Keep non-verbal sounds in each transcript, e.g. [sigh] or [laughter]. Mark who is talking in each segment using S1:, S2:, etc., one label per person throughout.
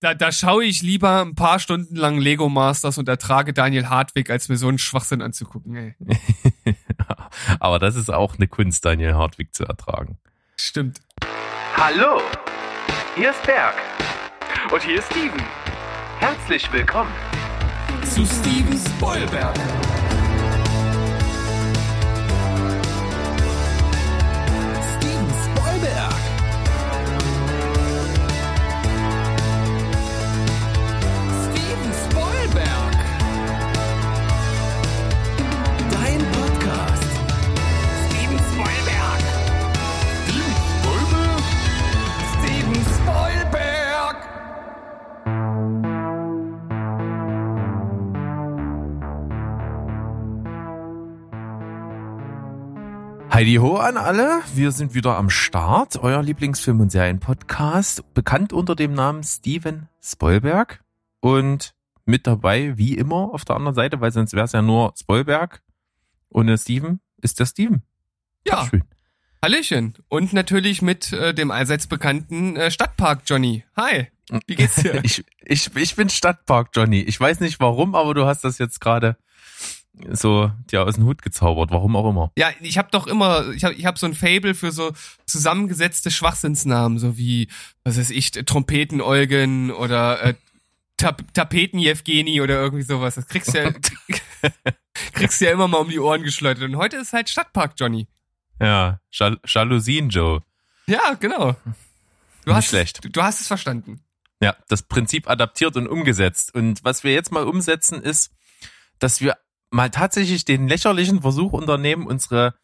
S1: Da, da schaue ich lieber ein paar Stunden lang Lego Masters und ertrage Daniel Hartwig, als mir so einen Schwachsinn anzugucken. Ey. [laughs]
S2: Aber das ist auch eine Kunst, Daniel Hartwig zu ertragen.
S1: Stimmt.
S3: Hallo, hier ist Berg. Und hier ist Steven. Herzlich willkommen.
S1: Zu Steven Spoilberg.
S2: Heidi Ho an alle, wir sind wieder am Start, euer Lieblingsfilm- und Serienpodcast, bekannt unter dem Namen Steven Spoilberg und mit dabei, wie immer, auf der anderen Seite, weil sonst wäre es ja nur Spoilberg. Ohne Steven ist der Steven.
S1: Ja,
S2: Schön.
S1: Hallöchen. Und natürlich mit äh, dem allseits bekannten äh, Stadtpark Johnny. Hi. Wie geht's dir? [laughs]
S2: Ich, ich, ich bin Stadtpark Johnny. Ich weiß nicht warum, aber du hast das jetzt gerade so dir aus dem Hut gezaubert, warum auch immer.
S1: Ja, ich habe doch immer, ich habe ich hab so ein Fable für so zusammengesetzte Schwachsinnsnamen, so wie, was weiß ich, Trompeten-Eugen oder äh, Tap Tapeten-Jevgeni oder irgendwie sowas. Das kriegst du ja, [laughs] kriegst du ja immer mal um die Ohren geschleudert. Und heute ist halt Stadtpark Johnny.
S2: Ja, Jal Jalousien Joe.
S1: Ja, genau. Du
S2: Nicht
S1: hast,
S2: schlecht.
S1: Du, du hast es verstanden.
S2: Ja, das Prinzip adaptiert und umgesetzt. Und was wir jetzt mal umsetzen, ist, dass wir mal tatsächlich den lächerlichen Versuch unternehmen, unsere,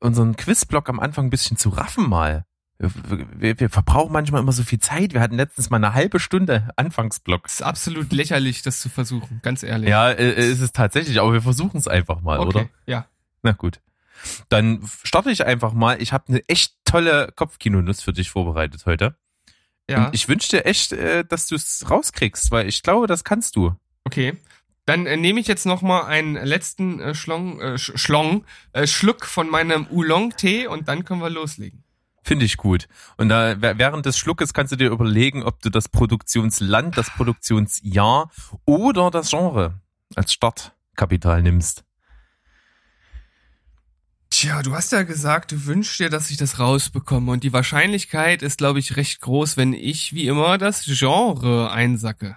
S2: unseren Quizblock am Anfang ein bisschen zu raffen mal. Wir, wir, verbrauchen manchmal immer so viel Zeit. Wir hatten letztens mal eine halbe Stunde Anfangsblock.
S1: Es ist absolut lächerlich, das zu versuchen, ganz ehrlich.
S2: Ja, äh, ist es tatsächlich, aber wir versuchen es einfach mal,
S1: okay.
S2: oder?
S1: Ja.
S2: Na gut. Dann starte ich einfach mal. Ich habe eine echt tolle Kopfkinonuss für dich vorbereitet heute.
S1: Ja.
S2: Und ich wünsche dir echt, äh, dass du es rauskriegst, weil ich glaube, das kannst du.
S1: Okay. Dann äh, nehme ich jetzt noch mal einen letzten äh, Schlong, äh, Sch Schlong, äh, Schluck von meinem Oolong-Tee und dann können wir loslegen.
S2: Finde ich gut. Und da während des Schluckes kannst du dir überlegen, ob du das Produktionsland, das Produktionsjahr oder das Genre als Startkapital nimmst.
S1: Tja, du hast ja gesagt, du wünschst dir, dass ich das rausbekomme und die Wahrscheinlichkeit ist, glaube ich, recht groß, wenn ich wie immer das Genre einsacke.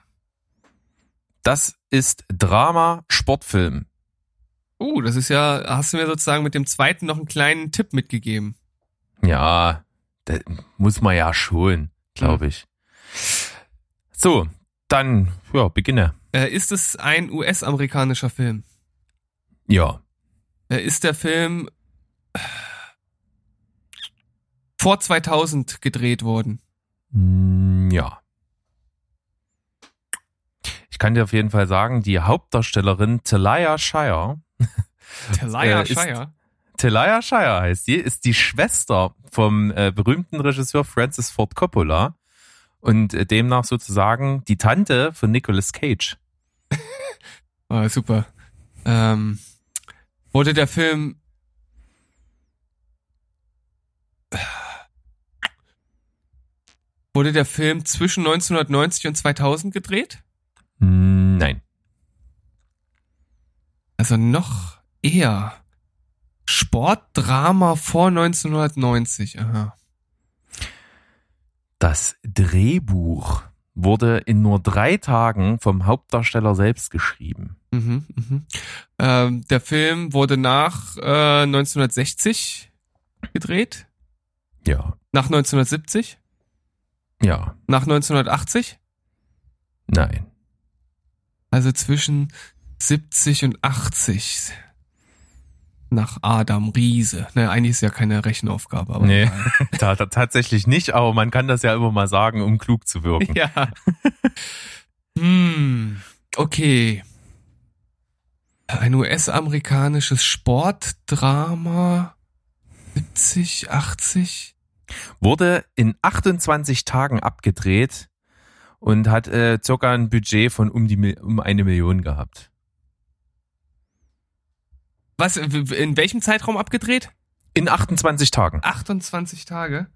S2: Das ist Drama Sportfilm.
S1: Uh, das ist ja, hast du mir sozusagen mit dem zweiten noch einen kleinen Tipp mitgegeben.
S2: Ja, das muss man ja schon, glaube ich. So, dann, ja, beginne.
S1: Äh, ist es ein US-amerikanischer Film?
S2: Ja,
S1: Äh, ist der Film äh, vor 2000 gedreht worden?
S2: Mm, ja. Ich kann dir auf jeden Fall sagen, die Hauptdarstellerin Talia Shire, [laughs]
S1: Talia
S2: Äh,
S1: Shire.
S2: Talia Shire heißt die, ist die Schwester vom äh, berühmten Regisseur Francis Ford Coppola und äh, demnach sozusagen die Tante von Nicolas Cage. [laughs]
S1: Ah, super. Ähm, wurde der Film [sighs] Wurde der Film zwischen 1990 und 2000 gedreht?
S2: Mm, Nein.
S1: Also noch eher. Sportdrama vor 1990. Aha.
S2: Das Drehbuch wurde in nur drei Tagen vom Hauptdarsteller selbst geschrieben.
S1: Mhm, mhm. Ähm, der Film wurde nach äh, 1960 gedreht,
S2: Ja.
S1: nach 1970,
S2: Ja.
S1: nach 1980,
S2: Nein.
S1: Also zwischen 70 und 80. Nach Adam Riese. Ne, eigentlich ist ja keine Rechenaufgabe, aber
S2: Nee. [laughs] tatsächlich nicht, aber man kann das ja immer mal sagen, um klug zu wirken.
S1: Ja. [laughs] hm, okay. Ein US-amerikanisches Sportdrama 70, 80.
S2: Wurde in 28 Tagen abgedreht und hat äh, circa ein Budget von um, die, um eine Million gehabt.
S1: Was, in welchem Zeitraum abgedreht?
S2: In 28 Tagen.
S1: 28 Tage.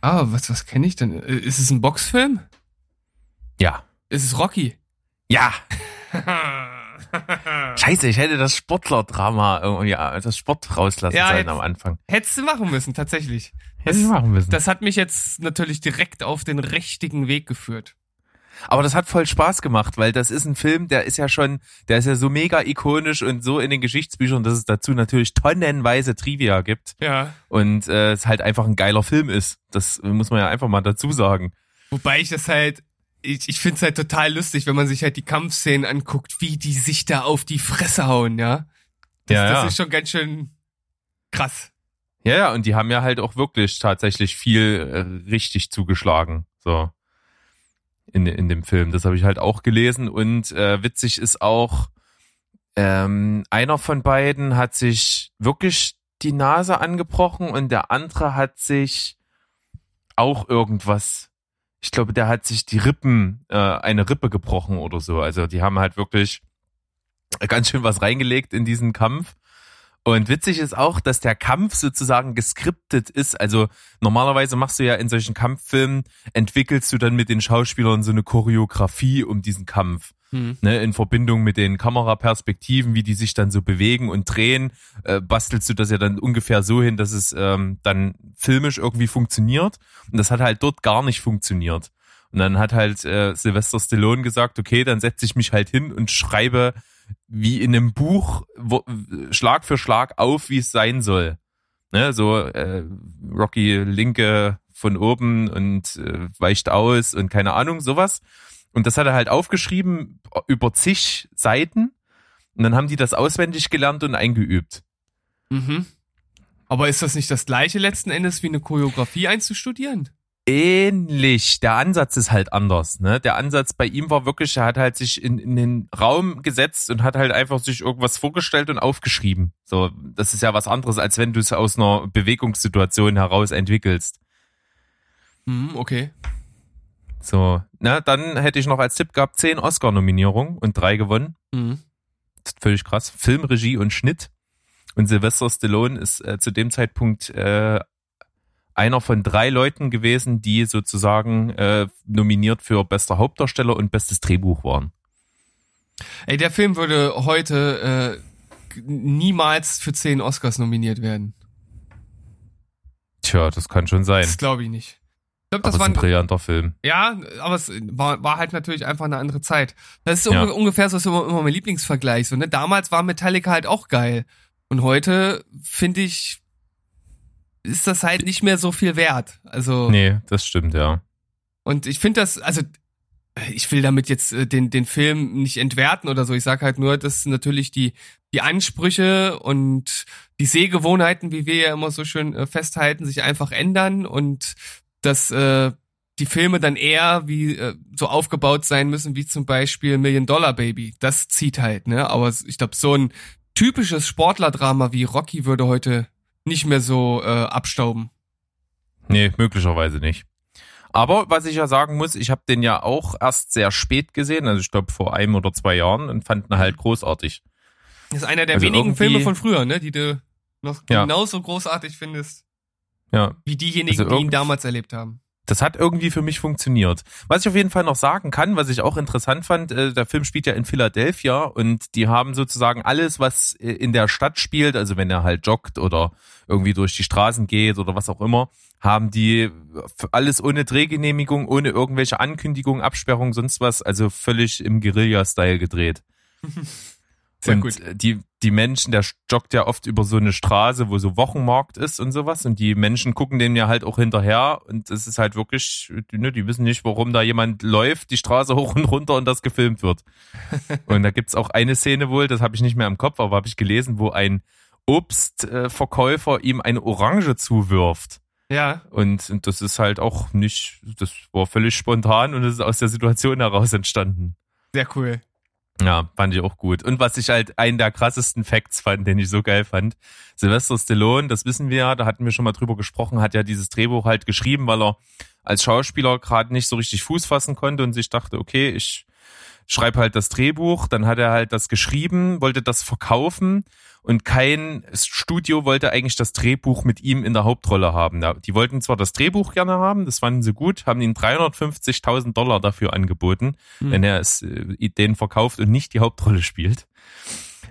S1: Ah, was, was kenne ich denn? Äh, Ist es ein Boxfilm?
S2: Ja.
S1: Ist es Rocky?
S2: Ja. [laughs] [laughs] Scheiße, ich hätte das Sportler-Drama irgendwie, äh, das Sport rauslassen
S1: Ja,
S2: sollen
S1: jetzt-
S2: am Anfang.
S1: Hättest du machen müssen, tatsächlich.
S2: Hätte ich machen müssen.
S1: Das hat mich jetzt natürlich direkt auf den richtigen Weg geführt.
S2: Aber das hat voll Spaß gemacht, weil das ist ein Film, der ist ja schon, der ist ja so mega ikonisch und so in den Geschichtsbüchern, dass es dazu natürlich tonnenweise Trivia gibt
S1: Ja.
S2: und äh, es halt einfach ein geiler Film ist. Das muss man ja einfach mal dazu sagen.
S1: Wobei ich das halt, ich, ich finde es halt total lustig, wenn man sich halt die Kampfszenen anguckt, wie die sich da auf die Fresse hauen, ja. Das,
S2: Ja, ja.
S1: das ist schon ganz schön krass.
S2: Ja, ja, und die haben ja halt auch wirklich tatsächlich viel äh, richtig zugeschlagen, so in, in dem Film. Das habe ich halt auch gelesen und äh, witzig ist auch, ähm, einer von beiden hat sich wirklich die Nase angebrochen und der andere hat sich auch irgendwas, ich glaube, der hat sich die Rippen, äh, eine Rippe gebrochen oder so. Also die haben halt wirklich ganz schön was reingelegt in diesen Kampf. Und witzig ist auch, dass der Kampf sozusagen geskriptet ist. Also normalerweise machst du ja in solchen Kampffilmen, entwickelst du dann mit den Schauspielern so eine Choreografie um diesen Kampf.
S1: Hm.
S2: Ne, in Verbindung mit den Kameraperspektiven, wie die sich dann so bewegen und drehen, äh, bastelst du das ja dann ungefähr so hin, dass es ähm, dann filmisch irgendwie funktioniert. Und das hat halt dort gar nicht funktioniert. Und dann hat halt äh, Sylvester Stallone gesagt, okay, dann setze ich mich halt hin und schreibe wie in einem Buch wo, Schlag für Schlag auf, wie es sein soll. Ne, so äh, Rocky Linke von oben und äh, weicht aus und keine Ahnung, sowas. Und das hat er halt aufgeschrieben über zig Seiten. Und dann haben die das auswendig gelernt und eingeübt.
S1: Mhm. Aber ist das nicht das gleiche letzten Endes wie eine Choreografie einzustudieren?
S2: Ähnlich. Der Ansatz ist halt anders. Ne? Der Ansatz bei ihm war wirklich, er hat halt sich in, in den Raum gesetzt und hat halt einfach sich irgendwas vorgestellt und aufgeschrieben. So, das ist ja was anderes, als wenn du es aus einer Bewegungssituation heraus entwickelst.
S1: Hm, okay.
S2: So, na, dann hätte ich noch als Tipp gehabt, zehn Oscar-Nominierungen und drei gewonnen.
S1: Hm.
S2: Das ist völlig krass. Film, Regie und Schnitt. Und Sylvester Stallone ist äh, zu dem Zeitpunkt äh, einer von drei Leuten gewesen, die sozusagen äh, nominiert für bester Hauptdarsteller und bestes Drehbuch waren.
S1: Ey, der Film würde heute äh, niemals für zehn Oscars nominiert werden.
S2: Tja, das kann schon sein.
S1: Das glaube ich nicht. Ich glaube,
S2: Aber
S1: das
S2: es ist ein
S1: war
S2: brillanter Film.
S1: ja, aber es war, war halt natürlich einfach eine andere Zeit. Das ist
S2: Ja.
S1: unge- ungefähr so ist immer, immer mein Lieblingsvergleich. So, ne? Damals war Metallica halt auch geil. Und heute, finde ich, ist das halt nicht mehr so viel wert. Also,
S2: Nee, das stimmt, ja.
S1: und ich finde das, also, ich will damit jetzt äh, den, den Film nicht entwerten oder so. Ich sage halt nur, dass natürlich die, die Ansprüche und die Sehgewohnheiten, wie wir ja immer so schön äh, festhalten, sich einfach ändern und dass äh, die Filme dann eher wie äh, so aufgebaut sein müssen, wie zum Beispiel Million Dollar Baby. Das zieht halt, ne? Aber ich glaube, so ein typisches Sportlerdrama wie Rocky würde heute nicht mehr so äh, abstauben.
S2: Nee, möglicherweise nicht. Aber was ich ja sagen muss, ich habe den ja auch erst sehr spät gesehen, also ich glaube vor einem oder zwei Jahren und fand ihn halt großartig.
S1: Das ist einer der
S2: Also
S1: wenigen Filme von früher, ne? Die du noch
S2: Ja.
S1: genauso großartig findest,
S2: Ja,
S1: wie diejenigen,
S2: Also
S1: die ihn damals erlebt haben.
S2: Das hat irgendwie für mich funktioniert. Was ich auf jeden Fall noch sagen kann, was ich auch interessant fand, äh, der Film spielt ja in Philadelphia und die haben sozusagen alles, was äh, in der Stadt spielt, also wenn er halt joggt oder irgendwie durch die Straßen geht oder was auch immer, haben die alles ohne Drehgenehmigung, ohne irgendwelche Ankündigungen, Absperrung, sonst was, also völlig im Guerilla-Style gedreht. [laughs]
S1: Sehr
S2: und
S1: gut.
S2: die, die Menschen, der joggt ja oft über so eine Straße, wo so Wochenmarkt ist und sowas. Und die Menschen gucken dem ja halt auch hinterher. Und es ist halt wirklich, ne, die wissen nicht, warum da jemand läuft, die Straße [laughs] hoch und runter und das gefilmt wird. und da gibt's auch eine Szene wohl, das habe ich nicht mehr im Kopf, aber habe ich gelesen, wo ein Obstverkäufer ihm eine Orange zuwirft.
S1: Ja,
S2: Und, und das ist halt auch nicht, das war völlig spontan und es ist aus der Situation heraus entstanden.
S1: sehr cool.
S2: Ja, fand ich auch gut. Und was ich halt einen der krassesten Facts fand, den ich so geil fand, Sylvester Stallone, das wissen wir ja, da hatten wir schon mal drüber gesprochen, hat ja dieses Drehbuch halt geschrieben, weil er als Schauspieler gerade nicht so richtig Fuß fassen konnte und sich dachte, okay, ich schreib halt das Drehbuch, dann hat er halt das geschrieben, wollte das verkaufen und kein Studio wollte eigentlich das Drehbuch mit ihm in der Hauptrolle haben. Ja, Die wollten zwar das Drehbuch gerne haben, das fanden sie gut, haben ihm 350.000 Dollar dafür angeboten,
S1: Hm.
S2: wenn er es äh, den verkauft und nicht die Hauptrolle spielt.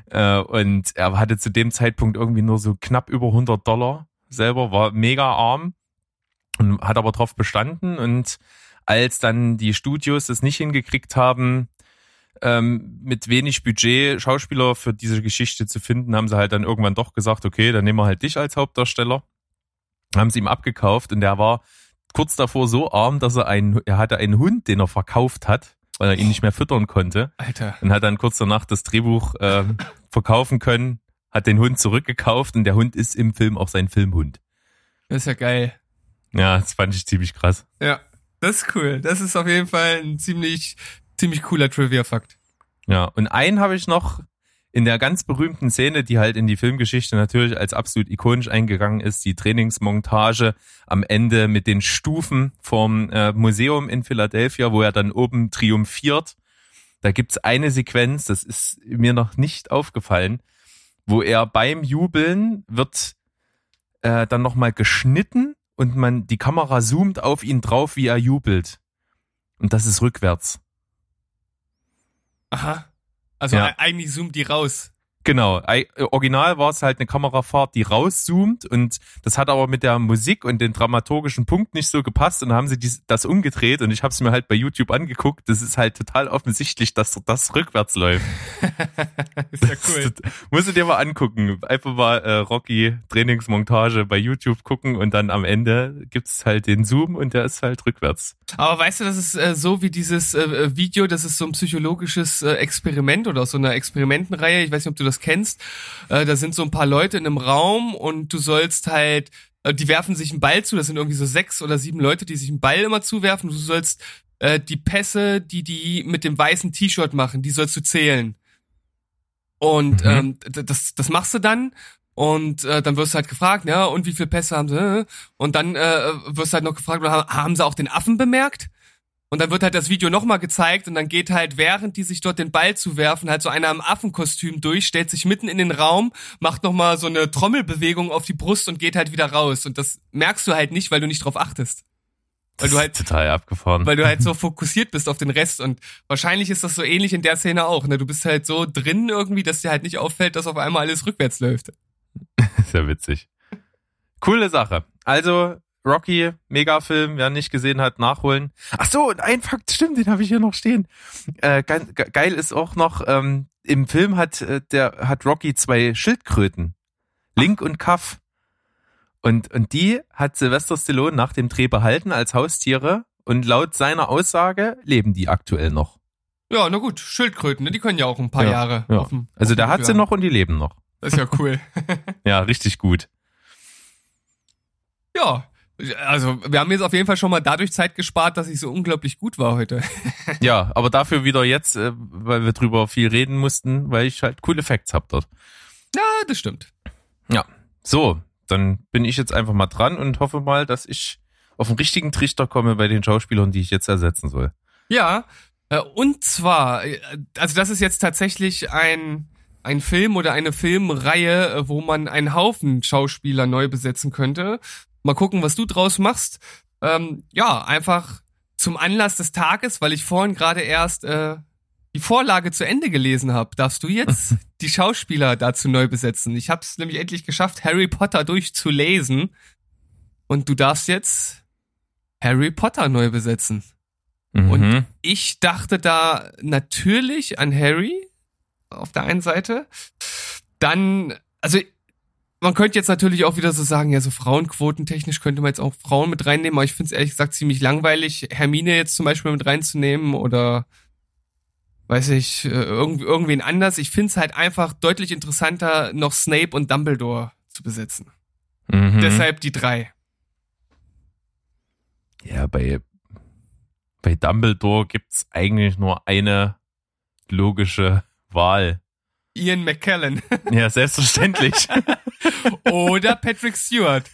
S2: Äh, und er hatte zu dem Zeitpunkt irgendwie nur so knapp über 100 Dollar selber, war mega arm und hat aber drauf bestanden und als dann die Studios das nicht hingekriegt haben, ähm, mit wenig Budget Schauspieler für diese Geschichte zu finden, haben sie halt dann irgendwann doch gesagt, okay, dann nehmen wir halt dich als Hauptdarsteller. Haben sie ihm abgekauft und der war kurz davor so arm, dass er einen, er hatte einen Hund, den er verkauft hat, weil er ihn nicht mehr füttern konnte
S1: Alter.
S2: und hat dann kurz danach das Drehbuch äh, verkaufen können, hat den Hund zurückgekauft und der Hund ist im Film auch sein Filmhund.
S1: Das ist ja geil.
S2: Ja, das fand ich ziemlich krass.
S1: Ja, das ist cool. Das ist auf jeden Fall ein ziemlich, ziemlich cooler Trivia-Fakt.
S2: Ja, und einen habe ich noch in der ganz berühmten Szene, die halt in die Filmgeschichte natürlich als absolut ikonisch eingegangen ist, die Trainingsmontage am Ende mit den Stufen vom äh, Museum in Philadelphia, wo er dann oben triumphiert. Da gibt's eine Sequenz, das ist mir noch nicht aufgefallen, wo er beim Jubeln wird äh, dann nochmal geschnitten und man die Kamera zoomt auf ihn drauf, wie er jubelt. Und das ist rückwärts.
S1: Aha. Also
S2: Ja.
S1: eigentlich zoomt die raus.
S2: Genau, äh, original war es halt eine Kamerafahrt, die rauszoomt und das hat aber mit der Musik und den dramaturgischen Punkt nicht so gepasst und haben sie dies, das umgedreht und ich habe es mir halt bei YouTube angeguckt. Das ist halt total offensichtlich, dass das rückwärts läuft. [laughs]
S1: ist ja cool.
S2: Das, musst du dir mal angucken. Einfach mal äh, Rocky Trainingsmontage bei YouTube gucken und dann am Ende gibt's halt den Zoom und der ist halt rückwärts.
S1: Aber weißt du, das ist äh, so wie dieses äh, Video, das ist so ein psychologisches äh, Experiment oder aus so einer Experimentenreihe. Ich weiß nicht, ob du das kennst. Äh, da sind so ein paar Leute in einem Raum und du sollst halt, äh, die werfen sich einen Ball zu. Das sind irgendwie so sechs oder sieben Leute, die sich einen Ball immer zuwerfen. Du sollst äh, die Pässe, die die mit dem weißen T-Shirt machen, die sollst du zählen. Und
S2: Mhm.
S1: ähm, das, das machst du dann. Und äh, dann wirst du halt gefragt, ja, und wie viele Pässe haben sie? Und dann äh, wirst du halt noch gefragt, haben, haben sie auch den Affen bemerkt? Und dann wird halt das Video nochmal gezeigt und dann geht halt, während die sich dort den Ball zuwerfen, halt so einer im Affenkostüm durch, stellt sich mitten in den Raum, macht nochmal so eine Trommelbewegung auf die Brust und geht halt wieder raus. Und das merkst du halt nicht, weil du nicht drauf achtest. Weil
S2: Das
S1: du halt
S2: total abgefahren.
S1: weil du halt so [laughs] fokussiert bist auf den Rest und wahrscheinlich ist das so ähnlich in der Szene auch. Ne? Du bist halt so drin irgendwie, dass dir halt nicht auffällt, dass auf einmal alles rückwärts läuft. [laughs]
S2: Sehr witzig. Coole Sache. Also, Rocky, Megafilm, wer nicht gesehen hat, nachholen. Ach so, und ein Fakt, stimmt, den habe ich hier noch stehen. Äh, ge ge- geil ist auch noch, ähm, im Film hat äh, der hat Rocky zwei Schildkröten. Link und Kaff. Und, und die hat Sylvester Stallone nach dem Dreh behalten als Haustiere und laut seiner Aussage leben die aktuell noch.
S1: Ja, na gut, Schildkröten, ne? die können ja auch ein paar
S2: Ja,
S1: Jahre.
S2: ja.
S1: Auf dem,
S2: Also
S1: auf
S2: der
S1: dem
S2: hat sie noch und die leben noch.
S1: Das ist ja cool. [laughs]
S2: Ja, richtig gut.
S1: ja, also wir haben jetzt auf jeden Fall schon mal dadurch Zeit gespart, dass ich so unglaublich gut war heute. [laughs]
S2: Ja, aber dafür wieder jetzt, äh, weil wir drüber viel reden mussten, weil ich halt coole Facts hab dort.
S1: Ja, das stimmt.
S2: Ja, so, dann bin ich jetzt einfach mal dran und hoffe mal, dass ich auf den richtigen Trichter komme bei den Schauspielern, die ich jetzt ersetzen soll.
S1: Ja, äh, und zwar, äh, also das ist jetzt tatsächlich ein, ein Film oder eine Filmreihe, wo man einen Haufen Schauspieler neu besetzen könnte. Mal gucken, was du draus machst. Ähm, ja, einfach zum Anlass des Tages, weil ich vorhin gerade erst äh, die Vorlage zu Ende gelesen habe, darfst du jetzt [laughs] die Schauspieler dazu neu besetzen. Ich habe es nämlich endlich geschafft, Harry Potter durchzulesen. Und du darfst jetzt Harry Potter neu besetzen.
S2: Mhm.
S1: Und- Ich dachte da natürlich an Harry auf der einen Seite. Dann, also man könnte jetzt natürlich auch wieder so sagen, ja, so Frauenquotentechnisch könnte man jetzt auch Frauen mit reinnehmen, aber ich finde es ehrlich gesagt ziemlich langweilig, Hermine jetzt zum Beispiel mit reinzunehmen oder weiß ich, äh, irgend, irgendwen anders. Ich finde es halt einfach deutlich interessanter, noch Snape und Dumbledore zu besetzen.
S2: mhm.
S1: Deshalb die drei.
S2: Ja, bei, bei Dumbledore gibt's eigentlich nur eine logische Wahl.
S1: Ian McKellen [laughs]
S2: Ja, selbstverständlich. [laughs]
S1: oder Patrick Stewart.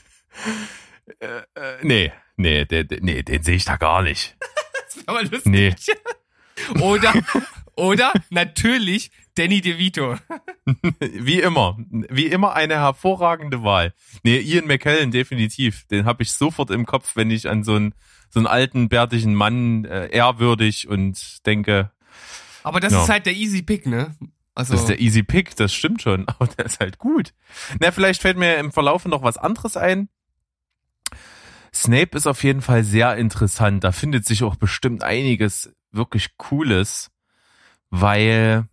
S2: äh, nee, nee, den, nee, den sehe ich da gar nicht.
S1: Aber lustig.
S2: Nee. [laughs]
S1: Oder, Oder natürlich Danny DeVito.
S2: Wie immer. Wie immer eine hervorragende Wahl. Nee, Ian McKellen definitiv. Den habe ich sofort im Kopf, wenn ich an so einen, so einen alten, bärtigen Mann äh, ehrwürdig und denke,
S1: Aber das
S2: Ja.
S1: ist halt der Easy Pick, ne? Also,
S2: das ist der Easy Pick, das stimmt schon, [laughs] aber der ist halt gut. Na, vielleicht fällt mir im Verlauf noch was anderes ein. Snape ist auf jeden Fall sehr interessant. Da findet sich auch bestimmt einiges wirklich Cooles, weil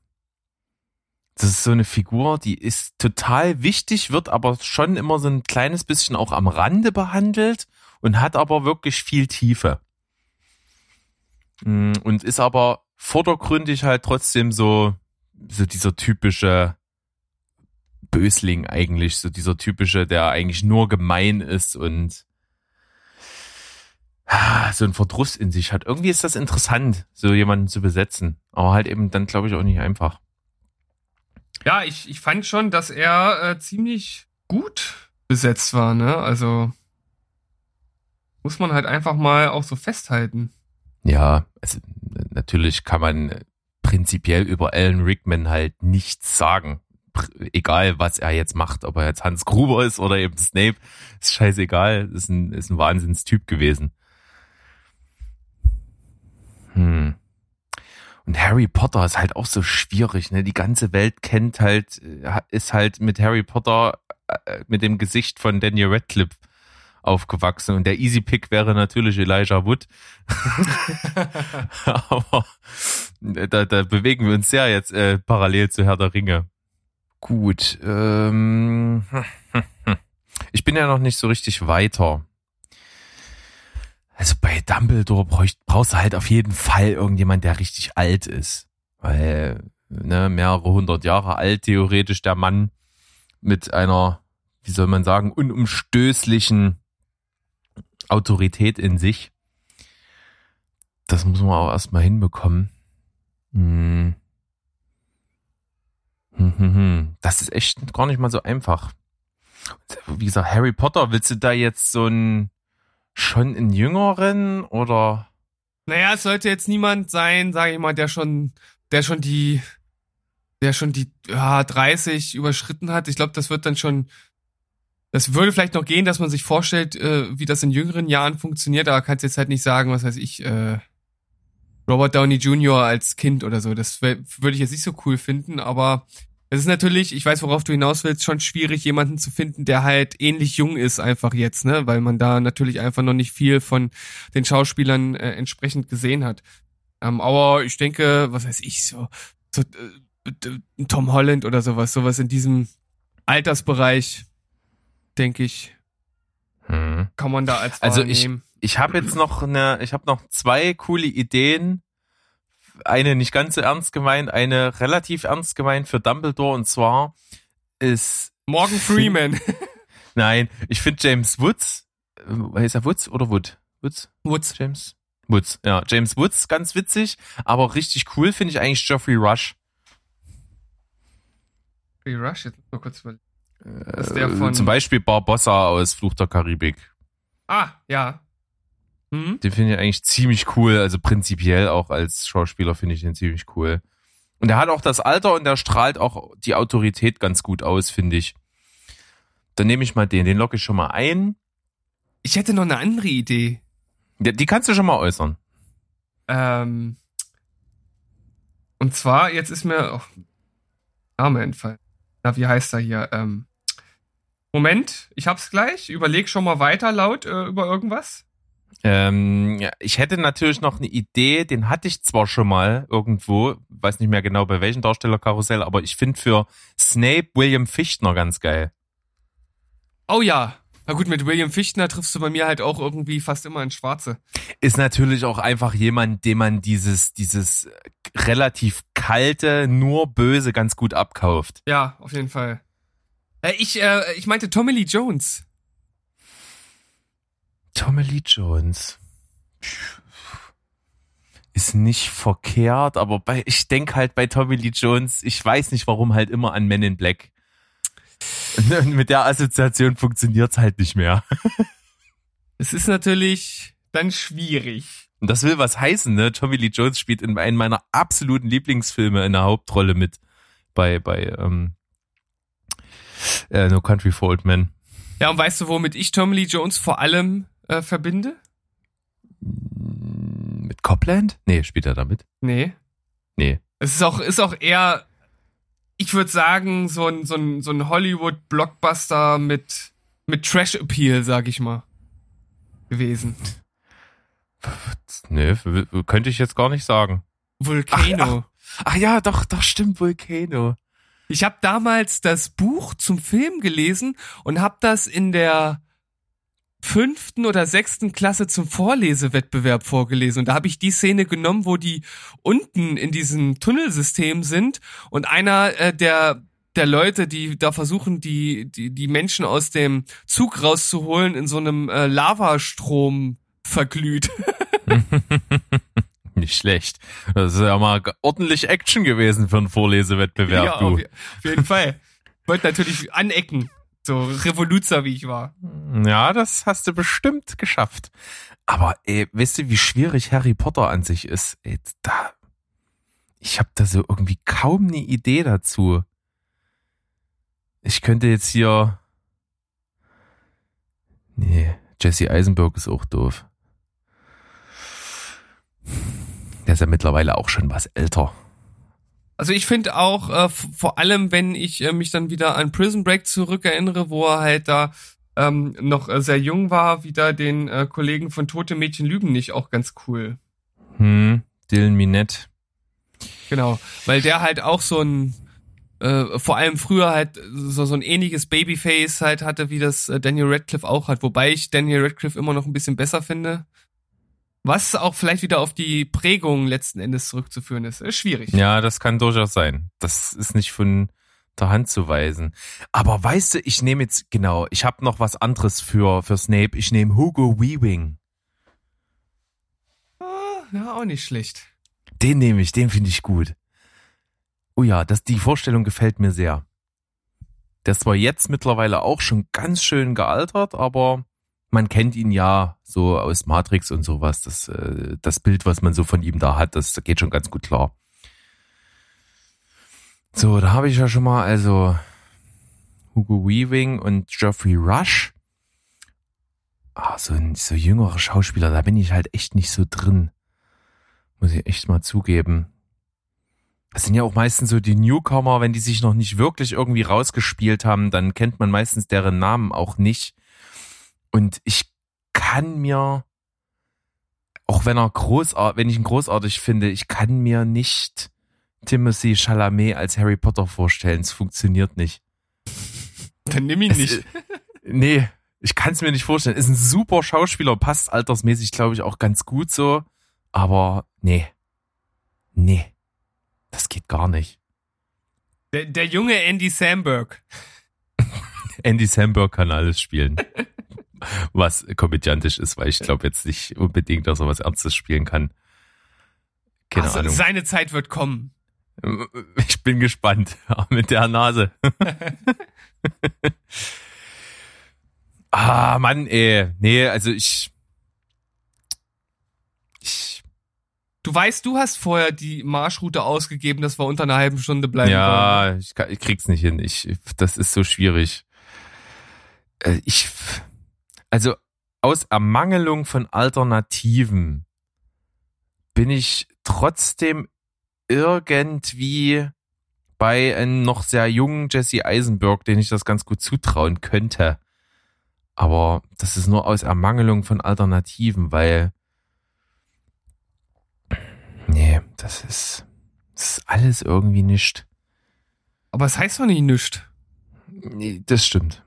S2: das ist so eine Figur, die ist total wichtig, wird aber schon immer so ein kleines bisschen auch am Rande behandelt und hat aber wirklich viel Tiefe. Mm, Und ist aber vordergründig halt trotzdem so, so dieser typische Bösling eigentlich, so dieser typische, der eigentlich nur gemein ist und ah, so ein Verdruss in sich hat. Irgendwie ist das interessant, so jemanden zu besetzen. Aber halt eben dann, glaube ich, auch nicht einfach.
S1: ja, ich, ich fand schon, dass er äh, ziemlich gut besetzt war, ne? Also muss man halt einfach mal auch so festhalten.
S2: Ja, also natürlich kann man prinzipiell über Alan Rickman halt nichts sagen. Egal, was er jetzt macht, ob er jetzt Hans Gruber ist oder eben Snape, ist scheißegal. Ist ein, ist ein Wahnsinnstyp gewesen. Hm. Und Harry Potter ist halt auch so schwierig, ne? Die ganze Welt kennt halt, äh, ist halt mit Harry Potter, äh, mit dem Gesicht von Daniel Radcliffe aufgewachsen. Und der Easy Pick wäre natürlich Elijah Wood. [laughs] Aber da, da bewegen wir uns sehr jetzt äh, parallel zu Herr der Ringe. Gut. Ähm, [laughs] ich bin ja noch nicht so richtig weiter. Also bei Dumbledore brauch- brauchst du halt auf jeden Fall irgendjemand, der richtig alt ist. Weil, ne, mehrere hundert Jahre alt, theoretisch der Mann mit einer, wie soll man sagen, unumstößlichen Autorität in sich. Das muss man auch erstmal hinbekommen. Hm. Hm, hm, hm. Das ist echt gar nicht mal so einfach. Wie gesagt, Harry Potter, willst du da jetzt so einen schon einen jüngeren oder
S1: Naja, es sollte jetzt niemand sein, sage ich mal, der schon, der schon die, der schon die ja, 30 überschritten hat. Ich glaube, das wird dann schon, das würde vielleicht noch gehen, dass man sich vorstellt, äh, wie das in jüngeren Jahren funktioniert, aber kannst jetzt halt nicht sagen, was weiß ich, äh, Robert Downey Jr. als Kind oder so. Das würde ich jetzt nicht so cool finden, aber es ist natürlich, ich weiß, worauf du hinaus willst, schon schwierig, jemanden zu finden, der halt ähnlich jung ist einfach jetzt, ne? Weil man da natürlich einfach noch nicht viel von den Schauspielern äh, entsprechend gesehen hat. Ähm, aber ich denke, was weiß ich, so, so äh, Tom Holland oder sowas, sowas in diesem Altersbereich, denke ich,
S2: hm.
S1: kann man da als
S2: Also
S1: Wahl
S2: ich-
S1: nehmen.
S2: Ich habe jetzt noch eine, ich habe noch zwei coole Ideen. Eine nicht ganz so ernst gemeint, eine relativ ernst gemeint für Dumbledore und zwar ist
S1: Morgan Freeman. [laughs]
S2: nein, ich finde James Woods, äh, heißt er Woods oder Wood? Woods?
S1: Woods.
S2: James Woods, ja, James Woods ganz witzig, aber richtig cool finde ich eigentlich Geoffrey Rush.
S1: Free Rush, jetzt mal kurz überlegen.
S2: Äh,
S1: Das ist der von-
S2: Zum Beispiel Barbossa aus Fluch der Karibik.
S1: Ah, ja. Hm?
S2: Den finde ich eigentlich ziemlich cool. Also prinzipiell auch als Schauspieler finde ich den ziemlich cool. Und er hat auch das Alter und er strahlt auch die Autorität ganz gut aus, finde ich. Dann nehme ich mal den. Den locke ich schon mal ein.
S1: Ich hätte noch eine andere Idee.
S2: Die, die kannst du schon mal äußern.
S1: Ähm, und zwar, jetzt ist mir oh, Name entfallen. Na, wie heißt er hier? Ähm, Moment, ich hab's gleich. Überleg schon mal weiter laut äh, über irgendwas.
S2: Ähm, ja, ich hätte natürlich noch eine Idee, den hatte ich zwar schon mal irgendwo, weiß nicht mehr genau bei welchem Darstellerkarussell, aber ich finde für Snape William Fichtner ganz geil.
S1: Oh ja. Na gut, mit William Fichtner triffst du bei mir halt auch irgendwie fast immer ins Schwarze.
S2: ist natürlich auch einfach jemand, dem man dieses, dieses relativ kalte, nur böse ganz gut abkauft.
S1: Ja, auf jeden Fall. Äh, ich, äh, ich meinte Tommy Lee Jones.
S2: Tommy Lee Jones. Ist nicht verkehrt, aber bei, ich denk halt bei Tommy Lee Jones, ich weiß nicht warum halt immer an Men in Black. Und [laughs] mit der Assoziation funktioniert's halt nicht mehr. [laughs]
S1: Es ist natürlich dann schwierig.
S2: Und das will was heißen, ne? Tommy Lee Jones spielt in einem meiner absoluten Lieblingsfilme in der Hauptrolle mit bei, bei ähm, äh, No Country for Old Men.
S1: Ja, und weißt du, womit ich Tommy Lee Jones vor allem äh, verbinde?
S2: Mit Copland? Nee, spielt er damit?
S1: Nee.
S2: Nee.
S1: Es ist auch, ist auch eher, ich würde sagen, so ein, so ein, so ein Hollywood-Blockbuster mit, mit Trash-Appeal, sag ich mal, gewesen.
S2: Nee, könnte ich jetzt gar nicht sagen.
S1: Volcano.
S2: Ach ja, doch, doch, stimmt, Volcano.
S1: Ich habe damals das Buch zum Film gelesen und habe das in der fünften oder sechsten Klasse zum Vorlesewettbewerb vorgelesen. Und da habe ich die Szene genommen, wo die unten in diesem Tunnelsystem sind und einer äh, der der Leute, die da versuchen, die, die, die Menschen aus dem Zug rauszuholen, in so einem äh, Lavastrom verglüht. [laughs] [laughs] [laughs]
S2: Nicht schlecht. Das ist ja mal ordentlich Action gewesen für einen Vorlesewettbewerb,
S1: ja,
S2: du.
S1: auf, auf jeden Fall. Wollte natürlich anecken. So Revoluzer, wie ich war.
S2: Ja, das hast du bestimmt geschafft. Aber ey, weißt du, wie schwierig Harry Potter an sich ist? Ey, da, ich habe da so irgendwie kaum eine Idee dazu. Ich könnte jetzt hier. Nee, Jesse Eisenberg ist auch doof. Der ist ja mittlerweile auch schon was älter.
S1: Also ich finde auch, äh, vor allem, wenn ich äh, mich dann wieder an Prison Break zurückerinnere, wo er halt da ähm, noch äh, sehr jung war, wieder den äh, Kollegen von Tote Mädchen lügen nicht, auch ganz cool.
S2: Hm, Dylan Minette.
S1: Genau, weil der halt auch so ein, äh, vor allem früher halt so, so ein ähnliches Babyface halt hatte, wie das äh, Daniel Radcliffe auch hat. Wobei ich Daniel Radcliffe immer noch ein bisschen besser finde. Was auch vielleicht wieder auf die Prägung letzten Endes zurückzuführen ist. Ist schwierig.
S2: Ja, das kann durchaus sein. Das ist nicht von der Hand zu weisen. Aber weißt du, ich nehme jetzt, genau, ich habe noch was anderes für, für Snape. Ich nehme Hugo Weaving.
S1: Ah, ja, auch nicht schlecht.
S2: Den nehme ich, den finde ich gut. Oh ja, das, die Vorstellung gefällt mir sehr. Der ist zwar jetzt mittlerweile auch schon ganz schön gealtert, aber man kennt ihn ja so aus Matrix und sowas. Das, äh, das Bild, was man so von ihm da hat, das geht schon ganz gut klar. So, da habe ich ja schon mal also Hugo Weaving und Geoffrey Rush. Ah, so ein so jüngerer Schauspieler, da bin ich halt echt nicht so drin. Muss ich echt mal zugeben. Das sind ja auch meistens so die Newcomer, wenn die sich noch nicht wirklich irgendwie rausgespielt haben, dann kennt man meistens deren Namen auch nicht. Und ich kann mir, auch wenn er großartig, wenn ich ihn großartig finde, ich kann mir nicht Timothy Chalamet als Harry Potter vorstellen. Es funktioniert nicht.
S1: Dann nimm ihn
S2: Es,
S1: nicht.
S2: nee, ich kann es mir nicht vorstellen. Ist ein super Schauspieler, passt altersmäßig, glaube ich, auch ganz gut so. Aber nee. Nee. Das geht gar nicht.
S1: Der, der junge Andy Samberg. [laughs]
S2: Andy Samberg kann alles spielen. [laughs] Was komödiantisch ist, weil ich glaube jetzt nicht unbedingt, dass er was Ernstes spielen kann. Keine
S1: Also,
S2: Ahnung.
S1: Seine Zeit wird kommen. [laughs]
S2: Ich bin gespannt. [laughs] Mit der Nase. [laughs] ah, Mann, ey. Nee, also ich. Ich.
S1: Du weißt, du hast vorher die Marschroute ausgegeben, dass wir unter einer halben Stunde bleiben.
S2: Ja, ich, kann, ich krieg's nicht hin. Ich, das ist so schwierig. Äh, Ich. Also, aus Ermangelung von Alternativen bin ich trotzdem irgendwie bei einem noch sehr jungen Jesse Eisenberg, den ich das ganz gut zutrauen könnte. Aber das ist nur aus Ermangelung von Alternativen, weil nee, das ist, das ist alles irgendwie nicht.
S1: Aber es heißt doch nicht nischt.
S2: Nee, das stimmt.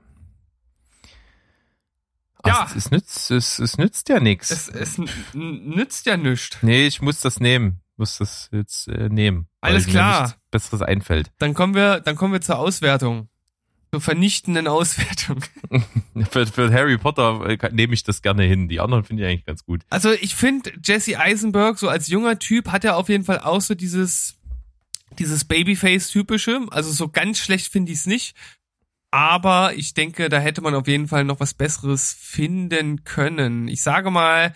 S1: Ja.
S2: Ach, es, nützt, es, es nützt ja nichts.
S1: Es, es nützt ja nischt.
S2: Nee, ich muss das nehmen. Muss das jetzt äh, nehmen.
S1: Alles
S2: mir
S1: klar.
S2: nichts Besseres einfällt.
S1: Dann kommen wir, dann kommen wir zur Auswertung. Zur vernichtenden Auswertung. [laughs]
S2: Für, für Harry Potter äh, nehme ich das gerne hin. Die anderen finde ich eigentlich ganz gut.
S1: Also ich finde, Jesse Eisenberg, so als junger Typ, hat er auf jeden Fall auch so dieses, dieses Babyface-typische. Also so ganz schlecht finde ich es nicht. Aber ich denke, da hätte man auf jeden Fall noch was Besseres finden können. Ich sage mal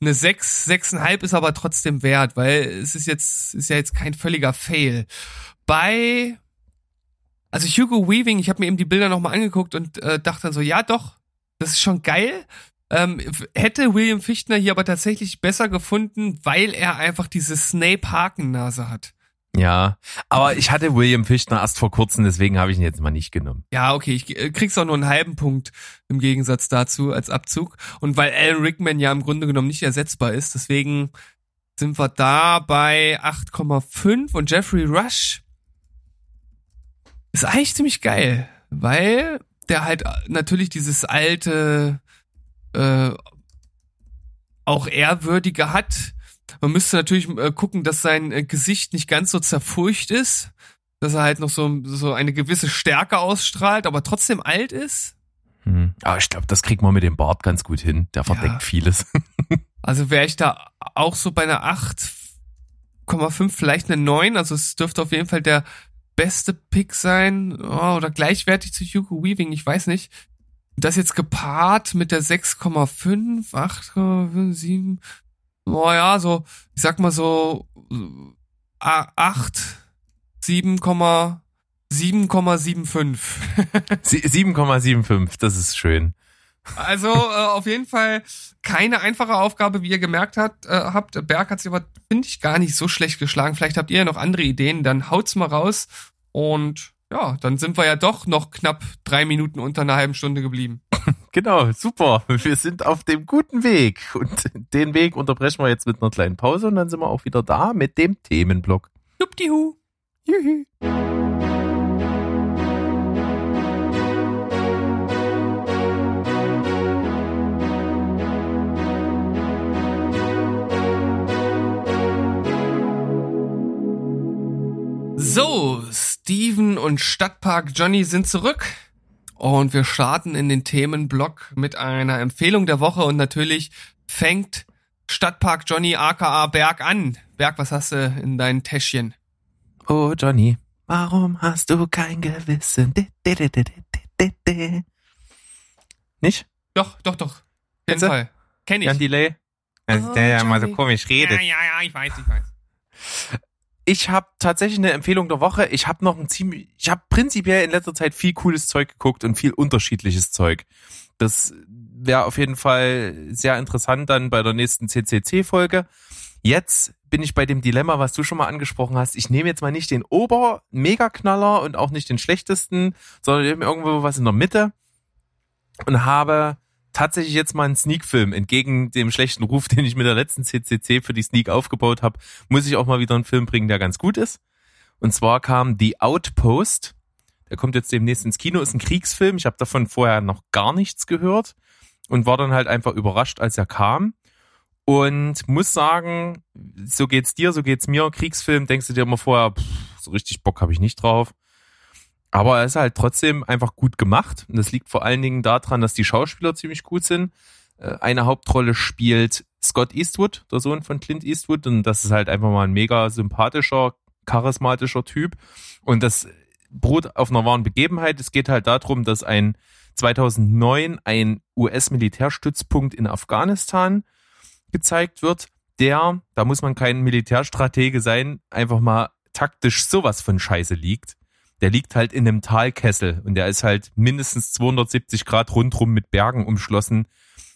S1: eine 6, 6,5 ist aber trotzdem wert, weil es ist jetzt, ist ja jetzt kein völliger Fail. Bei, also Hugo Weaving, ich habe mir eben die Bilder nochmal angeguckt und äh, dachte dann so, ja doch, das ist schon geil. Ähm, hätte William Fichtner hier aber tatsächlich besser gefunden, weil er einfach diese Snape-Hakennase hat.
S2: Ja, aber ich hatte William Fichtner erst vor kurzem, deswegen habe ich ihn jetzt mal nicht genommen.
S1: Ja, okay, ich äh, krieg's auch nur einen halben Punkt im Gegensatz dazu als Abzug. Und weil Alan Rickman ja im Grunde genommen nicht ersetzbar ist, deswegen sind wir da bei 8,5 und Jeffrey Rush ist eigentlich ziemlich geil, weil der halt natürlich dieses alte, äh, auch ehrwürdige hat. Man müsste natürlich äh, gucken, dass sein äh, Gesicht nicht ganz so zerfurcht ist, dass er halt noch so, so eine gewisse Stärke ausstrahlt, aber trotzdem alt ist.
S2: Hm. Aber ich glaube, das kriegt man mit dem Bart ganz gut hin. Der verdeckt
S1: Ja.
S2: vieles. [laughs]
S1: Also wäre ich da auch so bei einer 8,5, vielleicht eine 9. Also es dürfte auf jeden Fall der beste Pick sein oh, oder gleichwertig zu Hugo Weaving, ich weiß nicht. Das jetzt gepaart mit der 6,5, 8,5, 7, oh ja, so, ich sag mal so äh, 8, 7, 7,75.
S2: Sie- 7,75, das ist schön.
S1: Also äh, auf jeden Fall keine einfache Aufgabe, wie ihr gemerkt habt. Äh, habt. Berg hat sich aber, finde ich, gar nicht so schlecht geschlagen. Vielleicht habt ihr ja noch andere Ideen, dann haut's mal raus. Und ja, dann sind wir ja doch noch knapp drei Minuten unter einer halben Stunde geblieben. [laughs]
S2: Genau, super. Wir sind auf dem guten Weg. Und den Weg unterbrechen wir jetzt mit einer kleinen Pause und dann sind wir auch wieder da mit dem Themenblock.
S1: Juppdihu.
S2: Juhu.
S1: So, Steven und Stadtpark Johnny sind zurück. Und wir starten in den Themenblock mit einer Empfehlung der Woche und natürlich fängt Stadtpark Johnny aka Berg an. Berg, was hast du in deinen Täschchen?
S2: Oh, Johnny, warum hast du kein Gewissen? Di, di, di. Nicht?
S1: Doch, doch, doch. Auf jeden? Fall. Kenn ich.
S2: Jan Delay?
S1: Oh,
S2: der ja mal so komisch redet.
S1: Ja, ja, ja, ich weiß, ich weiß.
S2: Ich habe tatsächlich eine Empfehlung der Woche. Ich habe noch ein ziemlich, ich habe prinzipiell in letzter Zeit viel cooles Zeug geguckt und viel unterschiedliches Zeug. Das wäre auf jeden Fall sehr interessant dann bei der nächsten CCC-Folge. Jetzt bin ich bei dem Dilemma, was du schon mal angesprochen hast. Ich nehme jetzt mal nicht den Ober-Megaknaller und auch nicht den schlechtesten, sondern irgendwo was in der Mitte und habe tatsächlich jetzt mal einen Sneak-Film. Entgegen dem schlechten Ruf, [laughs] den ich mit der letzten CCC für die Sneak aufgebaut habe, muss ich auch mal wieder einen Film bringen, der ganz gut ist. Und zwar kam The Outpost. Der kommt jetzt demnächst ins Kino, ist ein Kriegsfilm. Ich habe davon vorher noch gar nichts gehört und war dann halt einfach überrascht, als er kam. Und muss sagen, so geht's dir, so geht's mir. Kriegsfilm, denkst du dir immer vorher, pff, so richtig Bock habe ich nicht drauf. Aber er ist halt trotzdem einfach gut gemacht. Und das liegt vor allen Dingen daran, dass die Schauspieler ziemlich gut sind. Äh, Eine Hauptrolle spielt Scott Eastwood, der Sohn von Clint Eastwood. Und das ist halt einfach mal ein mega sympathischer, charismatischer Typ. Und das beruht auf einer wahren Begebenheit. Es geht halt darum, dass ein 2009 ein US-Militärstützpunkt in Afghanistan gezeigt wird, der, da muss man kein Militärstratege sein, einfach mal taktisch sowas von Scheiße liegt. Der liegt halt in einem Talkessel und der ist halt mindestens 270 Grad rundrum mit Bergen umschlossen,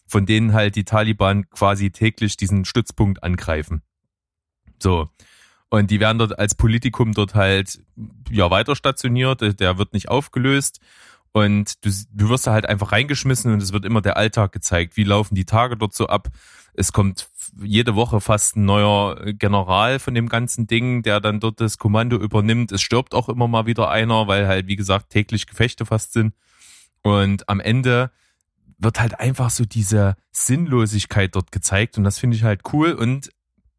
S2: von denen halt die Taliban quasi täglich diesen Stützpunkt angreifen. So. Und die werden dort als Politikum dort halt, ja, weiter stationiert, der wird nicht aufgelöst. Und du, du wirst da halt einfach reingeschmissen und es wird immer der Alltag gezeigt. Wie laufen die Tage dort so ab? Es kommt jede Woche fast ein neuer General von dem ganzen Ding, der dann dort das Kommando übernimmt. Es stirbt auch immer mal wieder einer, weil halt, wie gesagt, täglich Gefechte fast sind. Und am Ende wird halt einfach so diese Sinnlosigkeit dort gezeigt und das finde ich halt cool und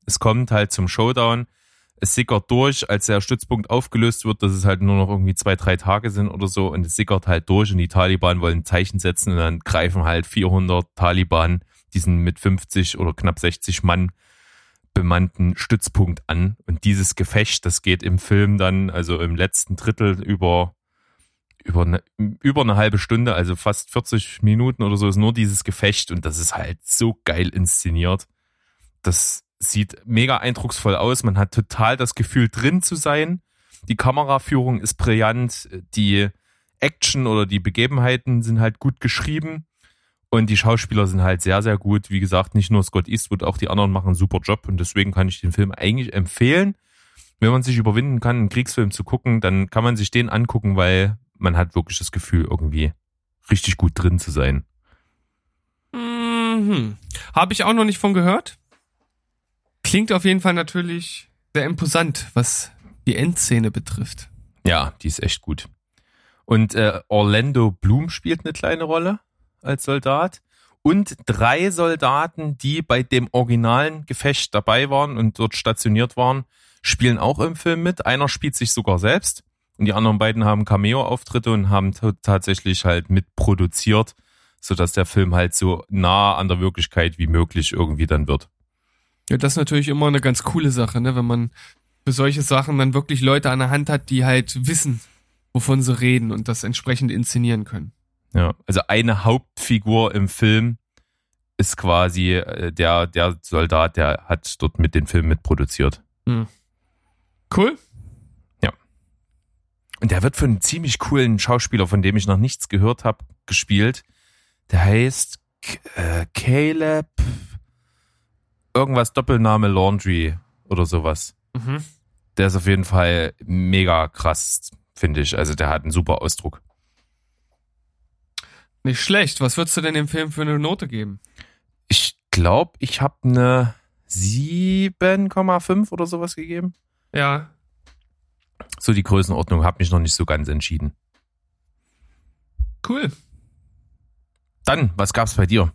S2: es kommt halt zum Showdown. Es sickert durch, als der Stützpunkt aufgelöst wird, dass es halt nur noch irgendwie zwei, drei Tage sind oder so und es sickert halt durch und die Taliban wollen ein Zeichen setzen und dann greifen halt 400 Taliban diesen mit 50 oder knapp 60 Mann bemannten Stützpunkt an und dieses Gefecht, das geht im Film dann, also im letzten Drittel über über eine, über eine halbe Stunde, also fast 40 Minuten oder so, ist nur dieses Gefecht und das ist halt so geil inszeniert. das sieht mega eindrucksvoll aus. Man hat total das Gefühl, drin zu sein. Die Kameraführung ist brillant. Die Action oder die Begebenheiten sind halt gut geschrieben. Und die Schauspieler sind halt sehr, sehr gut. Wie gesagt, nicht nur Scott Eastwood, auch die anderen machen einen super Job. Und deswegen kann ich den Film eigentlich empfehlen. Wenn man sich überwinden kann, einen Kriegsfilm zu gucken, dann kann man sich den angucken, weil man hat wirklich das Gefühl, irgendwie richtig gut drin zu sein.
S1: Mhm. Habe ich auch noch nicht von gehört. Klingt auf jeden Fall natürlich sehr imposant, was die Endszene betrifft.
S2: Ja, die ist echt gut. Und äh, Orlando Bloom spielt eine kleine Rolle als Soldat. Und drei Soldaten, die bei dem originalen Gefecht dabei waren und dort stationiert waren, spielen auch im Film mit. Einer spielt sich sogar selbst. Und die anderen beiden haben Cameo-Auftritte und haben tatsächlich halt mitproduziert, sodass der Film halt so nah an der Wirklichkeit wie möglich irgendwie dann wird.
S1: Ja, das ist natürlich immer eine ganz coole Sache, ne? wenn man für solche Sachen dann wirklich Leute an der Hand hat, die halt wissen, wovon sie reden und das entsprechend inszenieren können.
S2: Ja, also eine Hauptfigur im Film ist quasi äh, der, der Soldat, der hat dort mit den Film mitproduziert.
S1: Hm. Cool.
S2: Und der wird von einem ziemlich coolen Schauspieler, von dem ich noch nichts gehört habe, gespielt. Der heißt äh, Caleb irgendwas Doppelname Laundry oder sowas.
S1: Mhm.
S2: Der ist auf jeden Fall mega krass, finde ich. Also der hat einen super Ausdruck.
S1: Nicht schlecht. Was würdest du denn dem Film für eine Note geben?
S2: Ich glaube, ich habe eine 7,5 oder sowas gegeben.
S1: Ja.
S2: So die Größenordnung, habe mich noch nicht so ganz entschieden.
S1: Cool.
S2: Dann, was gab's bei dir?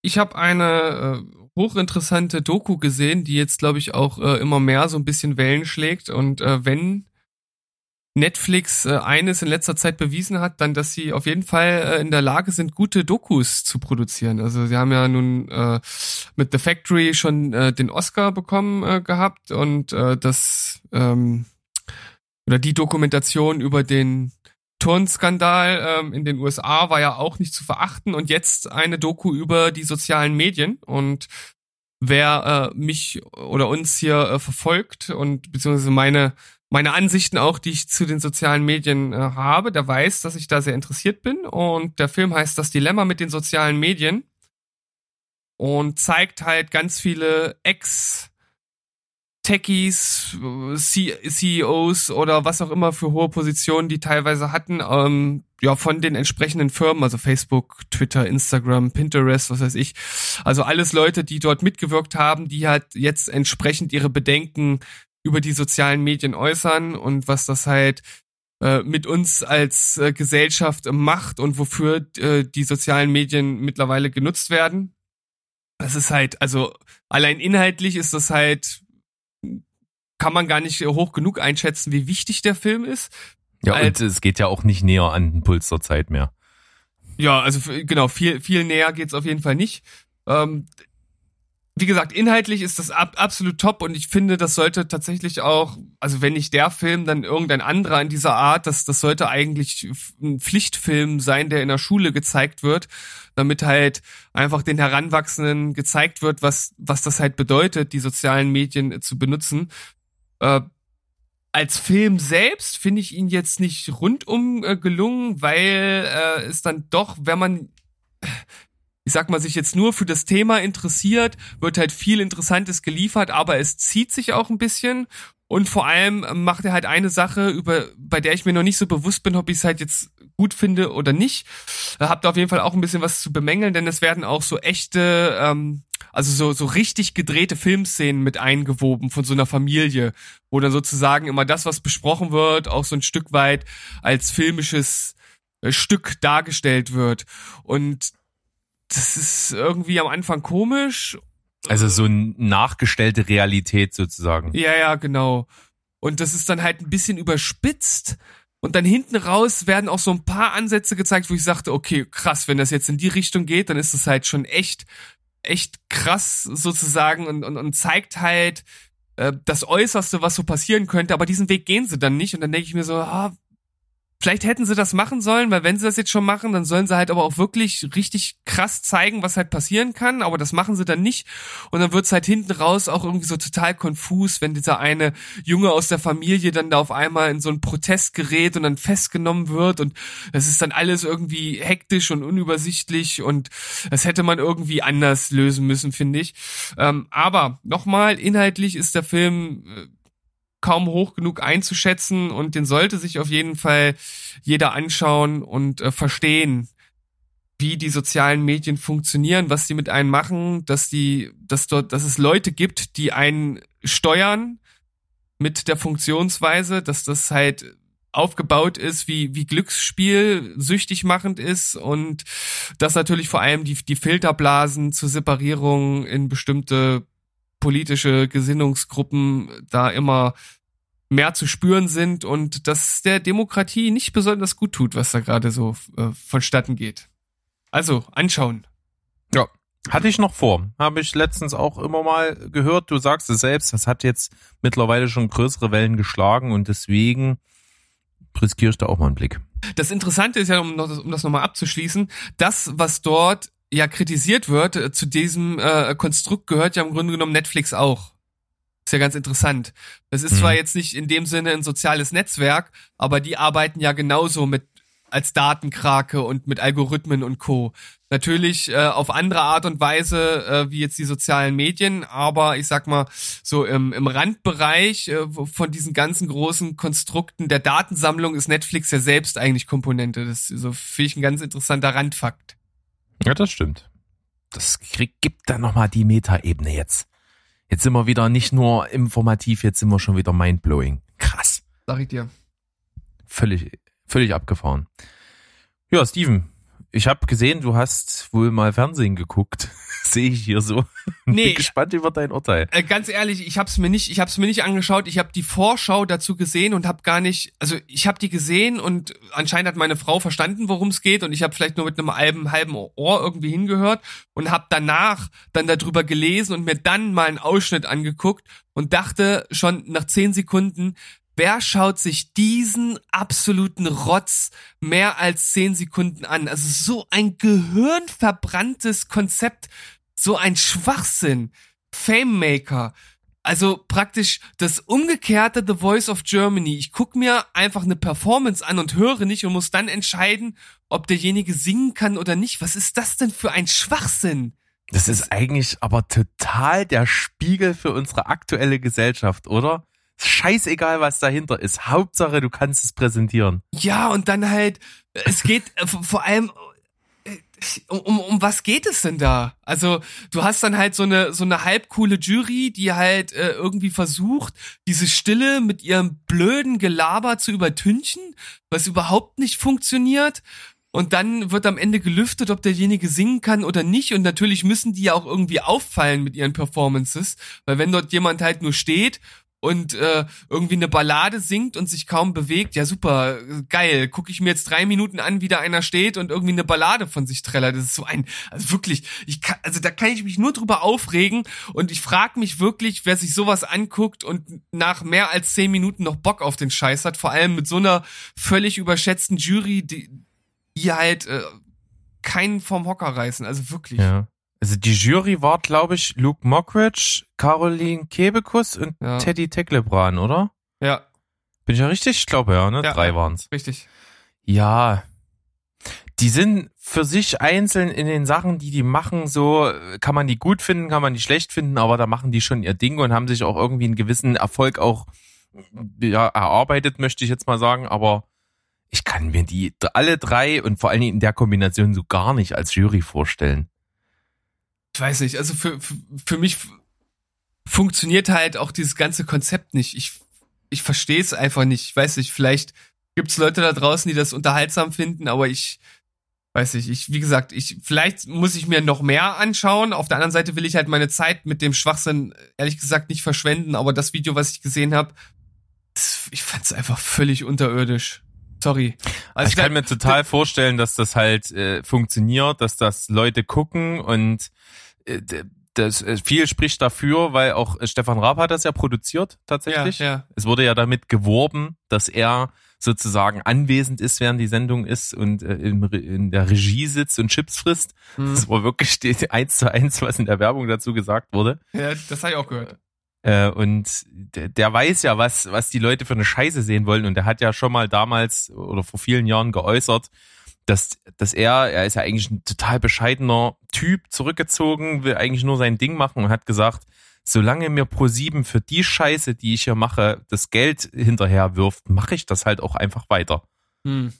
S1: Ich habe eine äh, hochinteressante Doku gesehen, die jetzt, glaube ich, auch äh, immer mehr so ein bisschen Wellen schlägt. Und äh, wenn Netflix äh, eines in letzter Zeit bewiesen hat, dann, dass sie auf jeden Fall äh, in der Lage sind, gute Dokus zu produzieren. Also sie haben ja nun äh, mit The Factory schon äh, den Oscar bekommen äh, gehabt und äh, das ähm, oder die Dokumentation über den Turnskandal ähm, in den USA war ja auch nicht zu verachten und jetzt eine Doku über die sozialen Medien und wer äh, mich oder uns hier äh, verfolgt und beziehungsweise meine meine Ansichten auch, die ich zu den sozialen Medien äh, habe, der weiß, dass ich da sehr interessiert bin und der Film heißt Das Dilemma mit den sozialen Medien und zeigt halt ganz viele Ex Techies, CEOs oder was auch immer für hohe Positionen die teilweise hatten, ähm, ja, von den entsprechenden Firmen, also Facebook, Twitter, Instagram, Pinterest, was weiß ich. Also alles Leute, die dort mitgewirkt haben, die halt jetzt entsprechend ihre Bedenken über die sozialen Medien äußern und was das halt äh, mit uns als äh, Gesellschaft macht und wofür äh, die sozialen Medien mittlerweile genutzt werden. Das ist halt, also allein inhaltlich ist das halt kann man gar nicht hoch genug einschätzen, wie wichtig der Film ist.
S2: Ja, und es geht ja auch nicht näher an den Puls der Zeit mehr.
S1: Ja, also genau, viel, viel näher geht's auf jeden Fall nicht. Ähm, wie gesagt, inhaltlich ist das ab, absolut top und ich finde, das sollte tatsächlich auch, also wenn nicht der Film, dann irgendein anderer in dieser Art, das, das sollte eigentlich ein Pflichtfilm sein, der in der Schule gezeigt wird, damit halt einfach den Heranwachsenden gezeigt wird, was, was das halt bedeutet, die sozialen Medien zu benutzen. Äh, als Film selbst finde ich ihn jetzt nicht rundum äh, gelungen, weil äh, es dann doch, wenn man ich sag mal, sich jetzt nur für das Thema interessiert, wird halt viel Interessantes geliefert, aber es zieht sich auch ein bisschen. Und vor allem macht er halt eine Sache, über, bei der ich mir noch nicht so bewusst bin, ob ich es halt jetzt gut finde oder nicht. Habt auf jeden Fall auch ein bisschen was zu bemängeln, denn es werden auch so echte, ähm, also so, so richtig gedrehte Filmszenen mit eingewoben von so einer Familie, wo dann sozusagen immer das, was besprochen wird, auch so ein Stück weit als filmisches äh, Stück dargestellt wird. Und das ist irgendwie am Anfang komisch.
S2: Also so eine nachgestellte Realität sozusagen.
S1: Ja, ja, genau. Und das ist dann halt ein bisschen überspitzt. Und dann hinten raus werden auch so ein paar Ansätze gezeigt, wo ich sagte, okay, krass, wenn das jetzt in die Richtung geht, dann ist das halt schon echt, echt krass sozusagen und, und, und zeigt halt äh, das Äußerste, was so passieren könnte. Aber diesen Weg gehen sie dann nicht. Und dann denke ich mir so, ah, Vielleicht hätten sie das machen sollen, weil wenn sie das jetzt schon machen, dann sollen sie halt aber auch wirklich richtig krass zeigen, was halt passieren kann, aber das machen sie dann nicht. Und dann wird's halt hinten raus auch irgendwie so total konfus, wenn dieser eine Junge aus der Familie dann da auf einmal in so einen Protest gerät und dann festgenommen wird. Und es ist dann alles irgendwie hektisch und unübersichtlich. Und das hätte man irgendwie anders lösen müssen, finde ich. Ähm, aber nochmal, inhaltlich ist der Film äh, kaum hoch genug einzuschätzen und den sollte sich auf jeden Fall jeder anschauen und äh, verstehen, wie die sozialen Medien funktionieren, was die mit einem machen, dass die, dass dort, dass es Leute gibt, die einen steuern mit der Funktionsweise, dass das halt aufgebaut ist, wie, wie Glücksspiel süchtig machend ist und dass natürlich vor allem die, die Filterblasen zur Separierung in bestimmte politische Gesinnungsgruppen da immer mehr zu spüren sind und dass der Demokratie nicht besonders gut tut, was da gerade so äh, vonstatten geht. Also, anschauen.
S2: Ja. Hatte ich noch vor. Habe ich letztens auch immer mal gehört. Du sagst es selbst, das hat jetzt mittlerweile schon größere Wellen geschlagen und deswegen riskiere ich da auch mal einen Blick.
S1: Das Interessante ist ja, um, noch, um das nochmal abzuschließen, das, was dort ja kritisiert wird, äh, zu diesem äh, Konstrukt gehört ja im Grunde genommen Netflix auch. Ist ja ganz interessant. Das ist
S2: Mhm.
S1: zwar jetzt nicht in dem Sinne ein soziales Netzwerk, aber die arbeiten ja genauso mit als Datenkrake und mit Algorithmen und Co. Natürlich äh, auf andere Art und Weise äh, wie jetzt die sozialen Medien, aber ich sag mal so im, im Randbereich äh, von diesen ganzen großen Konstrukten der Datensammlung ist Netflix ja selbst eigentlich Komponente. Das ist so finde ich ein ganz interessanter Randfakt.
S2: Ja, das stimmt. Das krieg, gibt dann nochmal die Metaebene jetzt. Jetzt sind wir wieder nicht nur informativ, jetzt sind wir schon wieder mindblowing. Krass.
S1: Sag ich dir.
S2: Völlig, völlig abgefahren. Ja, Steven, ich habe gesehen, du hast wohl mal Fernsehen geguckt. [laughs] Sehe ich hier so. [laughs]
S1: Nee,
S2: Bin gespannt über dein Urteil.
S1: Äh, ganz ehrlich, ich hab's mir nicht, ich hab's mir nicht angeschaut. Ich habe die Vorschau dazu gesehen und habe gar nicht, also ich habe die gesehen und anscheinend hat meine Frau verstanden, worum es geht und ich habe vielleicht nur mit einem halben halben Ohr irgendwie hingehört und habe danach dann darüber gelesen und mir dann mal einen Ausschnitt angeguckt und dachte schon nach zehn Sekunden, wer schaut sich diesen absoluten Rotz mehr als zehn Sekunden an? Also so ein gehirnverbranntes Konzept, so ein Schwachsinn. Fame Maker. Also praktisch das umgekehrte The Voice of Germany. Ich guck mir einfach eine Performance an und höre nicht und muss dann entscheiden, ob derjenige singen kann oder nicht. Was ist das denn für ein Schwachsinn?
S2: Das ist eigentlich aber total der Spiegel für unsere aktuelle Gesellschaft, oder? Scheißegal, was dahinter ist. Hauptsache, du kannst es präsentieren.
S1: Ja, und dann halt, es geht äh, vor allem, äh, um, um, um was geht es denn da? Also, du hast dann halt so eine, so eine halbcoole Jury, die halt äh, irgendwie versucht, diese Stille mit ihrem blöden Gelaber zu übertünchen, was überhaupt nicht funktioniert. Und dann wird am Ende gelüftet, ob derjenige singen kann oder nicht. Und natürlich müssen die ja auch irgendwie auffallen mit ihren Performances. Weil wenn dort jemand halt nur steht und äh, irgendwie eine Ballade singt und sich kaum bewegt, ja super, geil. Gucke ich mir jetzt drei Minuten an, wie da einer steht und irgendwie eine Ballade von sich trällert. Das ist so ein, also wirklich, ich kann, also da kann ich mich nur drüber aufregen und ich frage mich wirklich, wer sich sowas anguckt und nach mehr als zehn Minuten noch Bock auf den Scheiß hat, vor allem mit so einer völlig überschätzten Jury, die, die halt äh, keinen vom Hocker reißen, also wirklich.
S2: Ja. Also die Jury war, glaube ich, Luke Mockridge, Caroline Kebekus und
S1: Ja.
S2: Teddy Teklebran, oder?
S1: ja
S2: Bin ich ja richtig? Ich glaube ja, ne?
S1: Ja,
S2: Drei waren's.
S1: richtig.
S2: Ja. Die sind für sich einzeln in den Sachen, die die machen, so kann man die gut finden, kann man die schlecht finden, aber da machen die schon ihr Ding und haben sich auch irgendwie einen gewissen Erfolg auch ja, erarbeitet, möchte ich jetzt mal sagen, aber ich kann mir die alle drei und vor allen Dingen in der Kombination so gar nicht als Jury vorstellen.
S1: Ich weiß nicht, also für, für, für mich funktioniert halt auch dieses ganze Konzept nicht. Ich, ich verstehe es einfach nicht. Ich weiß nicht, vielleicht gibt es Leute da draußen, die das unterhaltsam finden, aber ich weiß nicht, ich, wie gesagt, ich, vielleicht muss ich mir noch mehr anschauen. Auf der anderen Seite will ich halt meine Zeit mit dem Schwachsinn, ehrlich gesagt, nicht verschwenden, aber das Video, was ich gesehen habe, ich fand es einfach völlig unterirdisch. Sorry. Also
S2: ich kann mir total vorstellen, dass das halt äh, funktioniert, dass das Leute gucken und das äh, viel spricht dafür, weil auch äh, Stefan Raab hat das ja produziert tatsächlich.
S1: Ja, ja.
S2: Es wurde ja damit geworben, dass er sozusagen anwesend ist, während die Sendung ist und äh, in, in der Regie sitzt und Chips frisst.
S1: Hm.
S2: Das war wirklich eins zu eins, was in der Werbung dazu gesagt wurde.
S1: Ja, das habe ich auch gehört.
S2: Äh, und der, der weiß ja, was, was die Leute für eine Scheiße sehen wollen. Und der hat ja schon mal damals oder vor vielen Jahren geäußert, dass, dass er, er ist ja eigentlich ein total bescheidener Typ, zurückgezogen, will eigentlich nur sein Ding machen und hat gesagt, solange mir Pro7 für die Scheiße, die ich hier mache, das Geld hinterher wirft, mache ich das halt auch einfach weiter.
S1: Hm.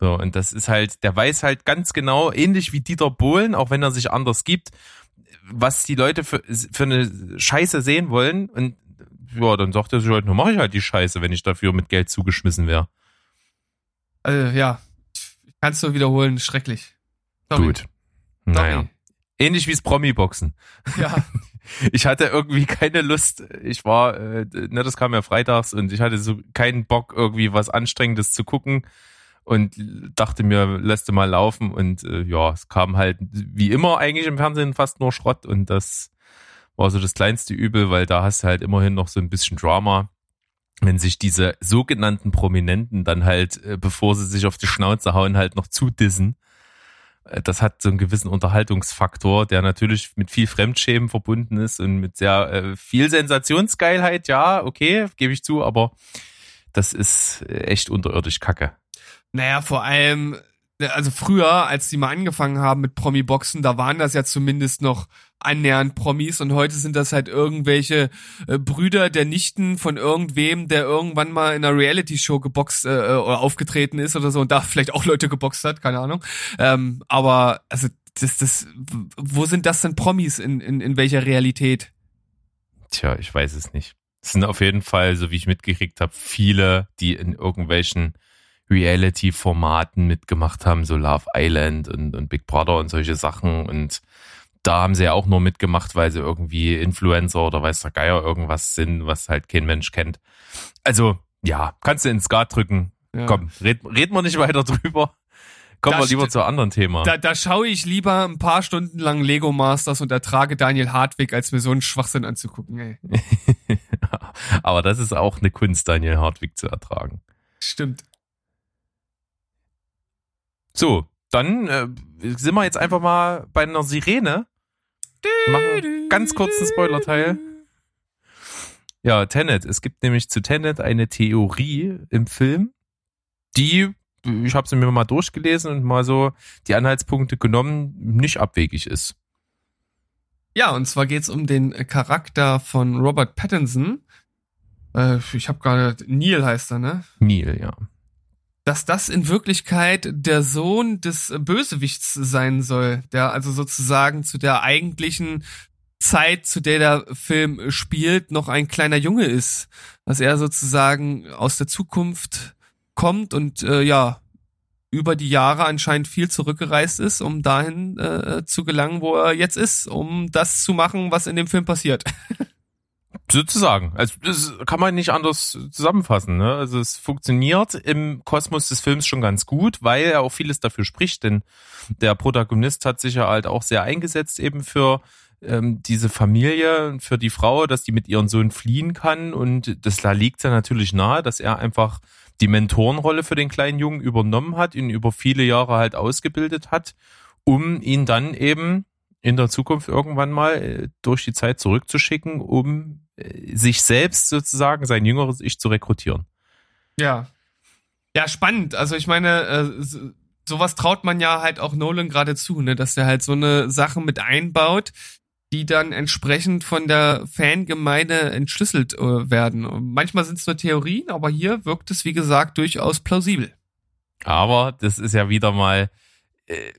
S2: So, und das ist halt, der weiß halt ganz genau, ähnlich wie Dieter Bohlen, auch wenn er sich anders gibt, was die Leute für, für eine Scheiße sehen wollen. Und ja, dann sagt er sich halt, nur mache ich halt die Scheiße, wenn ich dafür mit Geld zugeschmissen wäre.
S1: Also, ja, kannst du wiederholen, schrecklich. Sorry.
S2: Gut. Naja.
S1: Sorry.
S2: Ähnlich wie das Promi-Boxen.
S1: Ja, [laughs]
S2: Ich hatte irgendwie keine Lust. Ich war, äh, ne, das kam ja freitags und ich hatte so keinen Bock, irgendwie was Anstrengendes zu gucken und dachte mir, lässt du mal laufen und äh, ja, es kam halt wie immer eigentlich im Fernsehen fast nur Schrott und das war so das kleinste Übel, weil da hast du halt immerhin noch so ein bisschen Drama, wenn sich diese sogenannten Prominenten dann halt, äh, bevor sie sich auf die Schnauze hauen, halt noch zudissen. Äh, Das hat so einen gewissen Unterhaltungsfaktor, der natürlich mit viel Fremdschämen verbunden ist und mit sehr äh, viel Sensationsgeilheit. Ja, okay, gebe ich zu, aber das ist äh, echt unterirdisch Kacke.
S1: naja, vor allem, also früher, als die mal angefangen haben mit Promi-Boxen, da waren das ja zumindest noch annähernd Promis und heute sind das halt irgendwelche äh, Brüder der Nichten von irgendwem, der irgendwann mal in einer Reality-Show geboxt äh, oder aufgetreten ist oder so und da vielleicht auch Leute geboxt hat, keine Ahnung. Ähm, aber also das, das, wo sind das denn Promis in, in, in welcher Realität?
S2: Tja, ich weiß es nicht. Es sind auf jeden Fall, so wie ich mitgekriegt habe, viele, die in irgendwelchen Reality-Formaten mitgemacht haben, so Love Island und, und Big Brother und solche Sachen. Und da haben sie ja auch nur mitgemacht, weil sie irgendwie Influencer oder weiß der Geier irgendwas sind, was halt kein Mensch kennt. Also, ja, kannst du ins Skat drücken.
S1: Ja.
S2: Komm, red, reden wir nicht weiter drüber. Kommen wir lieber zu anderen Thema.
S1: Da, da schaue ich lieber ein paar Stunden lang Lego Masters und ertrage Daniel Hartwig, als mir so einen Schwachsinn anzugucken. Ey. [laughs]
S2: Aber das ist auch eine Kunst, Daniel Hartwig zu ertragen.
S1: Stimmt.
S2: So, dann äh, sind wir jetzt einfach mal bei einer Sirene. Machen ganz kurz einen Spoiler-Teil. Ja, Tenet. Es gibt nämlich zu Tenet eine Theorie im Film, die, ich habe sie mir mal durchgelesen und mal so die Anhaltspunkte genommen, nicht abwegig ist.
S1: Ja, und zwar geht's um den Charakter von Robert Pattinson. Äh, ich habe gerade Neil heißt er, ne?
S2: Neil, ja.
S1: Dass das in Wirklichkeit der Sohn des Bösewichts sein soll, der also sozusagen zu der eigentlichen Zeit, zu der der Film spielt, noch ein kleiner Junge ist. Dass er sozusagen aus der Zukunft kommt und äh, ja, über die Jahre anscheinend viel zurückgereist ist, um dahin äh, zu gelangen, wo er jetzt ist, um das zu machen, was in dem Film passiert. [laughs]
S2: Sozusagen. Also das kann man nicht anders zusammenfassen. Ne? Also es funktioniert im Kosmos des Films schon ganz gut, weil er auch vieles dafür spricht, denn der Protagonist hat sich ja halt auch sehr eingesetzt eben für ähm, diese Familie, für die Frau, dass die mit ihrem Sohn fliehen kann und das da liegt ja natürlich nahe, dass er einfach die Mentorenrolle für den kleinen Jungen übernommen hat, ihn über viele Jahre halt ausgebildet hat, um ihn dann eben in der Zukunft irgendwann mal äh, durch die Zeit zurückzuschicken, um äh, sich selbst sozusagen, sein jüngeres Ich zu rekrutieren.
S1: Ja. Ja, spannend. Also ich meine, äh, so- sowas traut man ja halt auch Nolan gerade zu, ne, dass der halt so eine Sache mit einbaut, die dann entsprechend von der Fangemeinde entschlüsselt werden. Und manchmal sind es nur Theorien, aber hier wirkt es, wie gesagt, durchaus plausibel.
S2: Aber das ist ja wieder mal,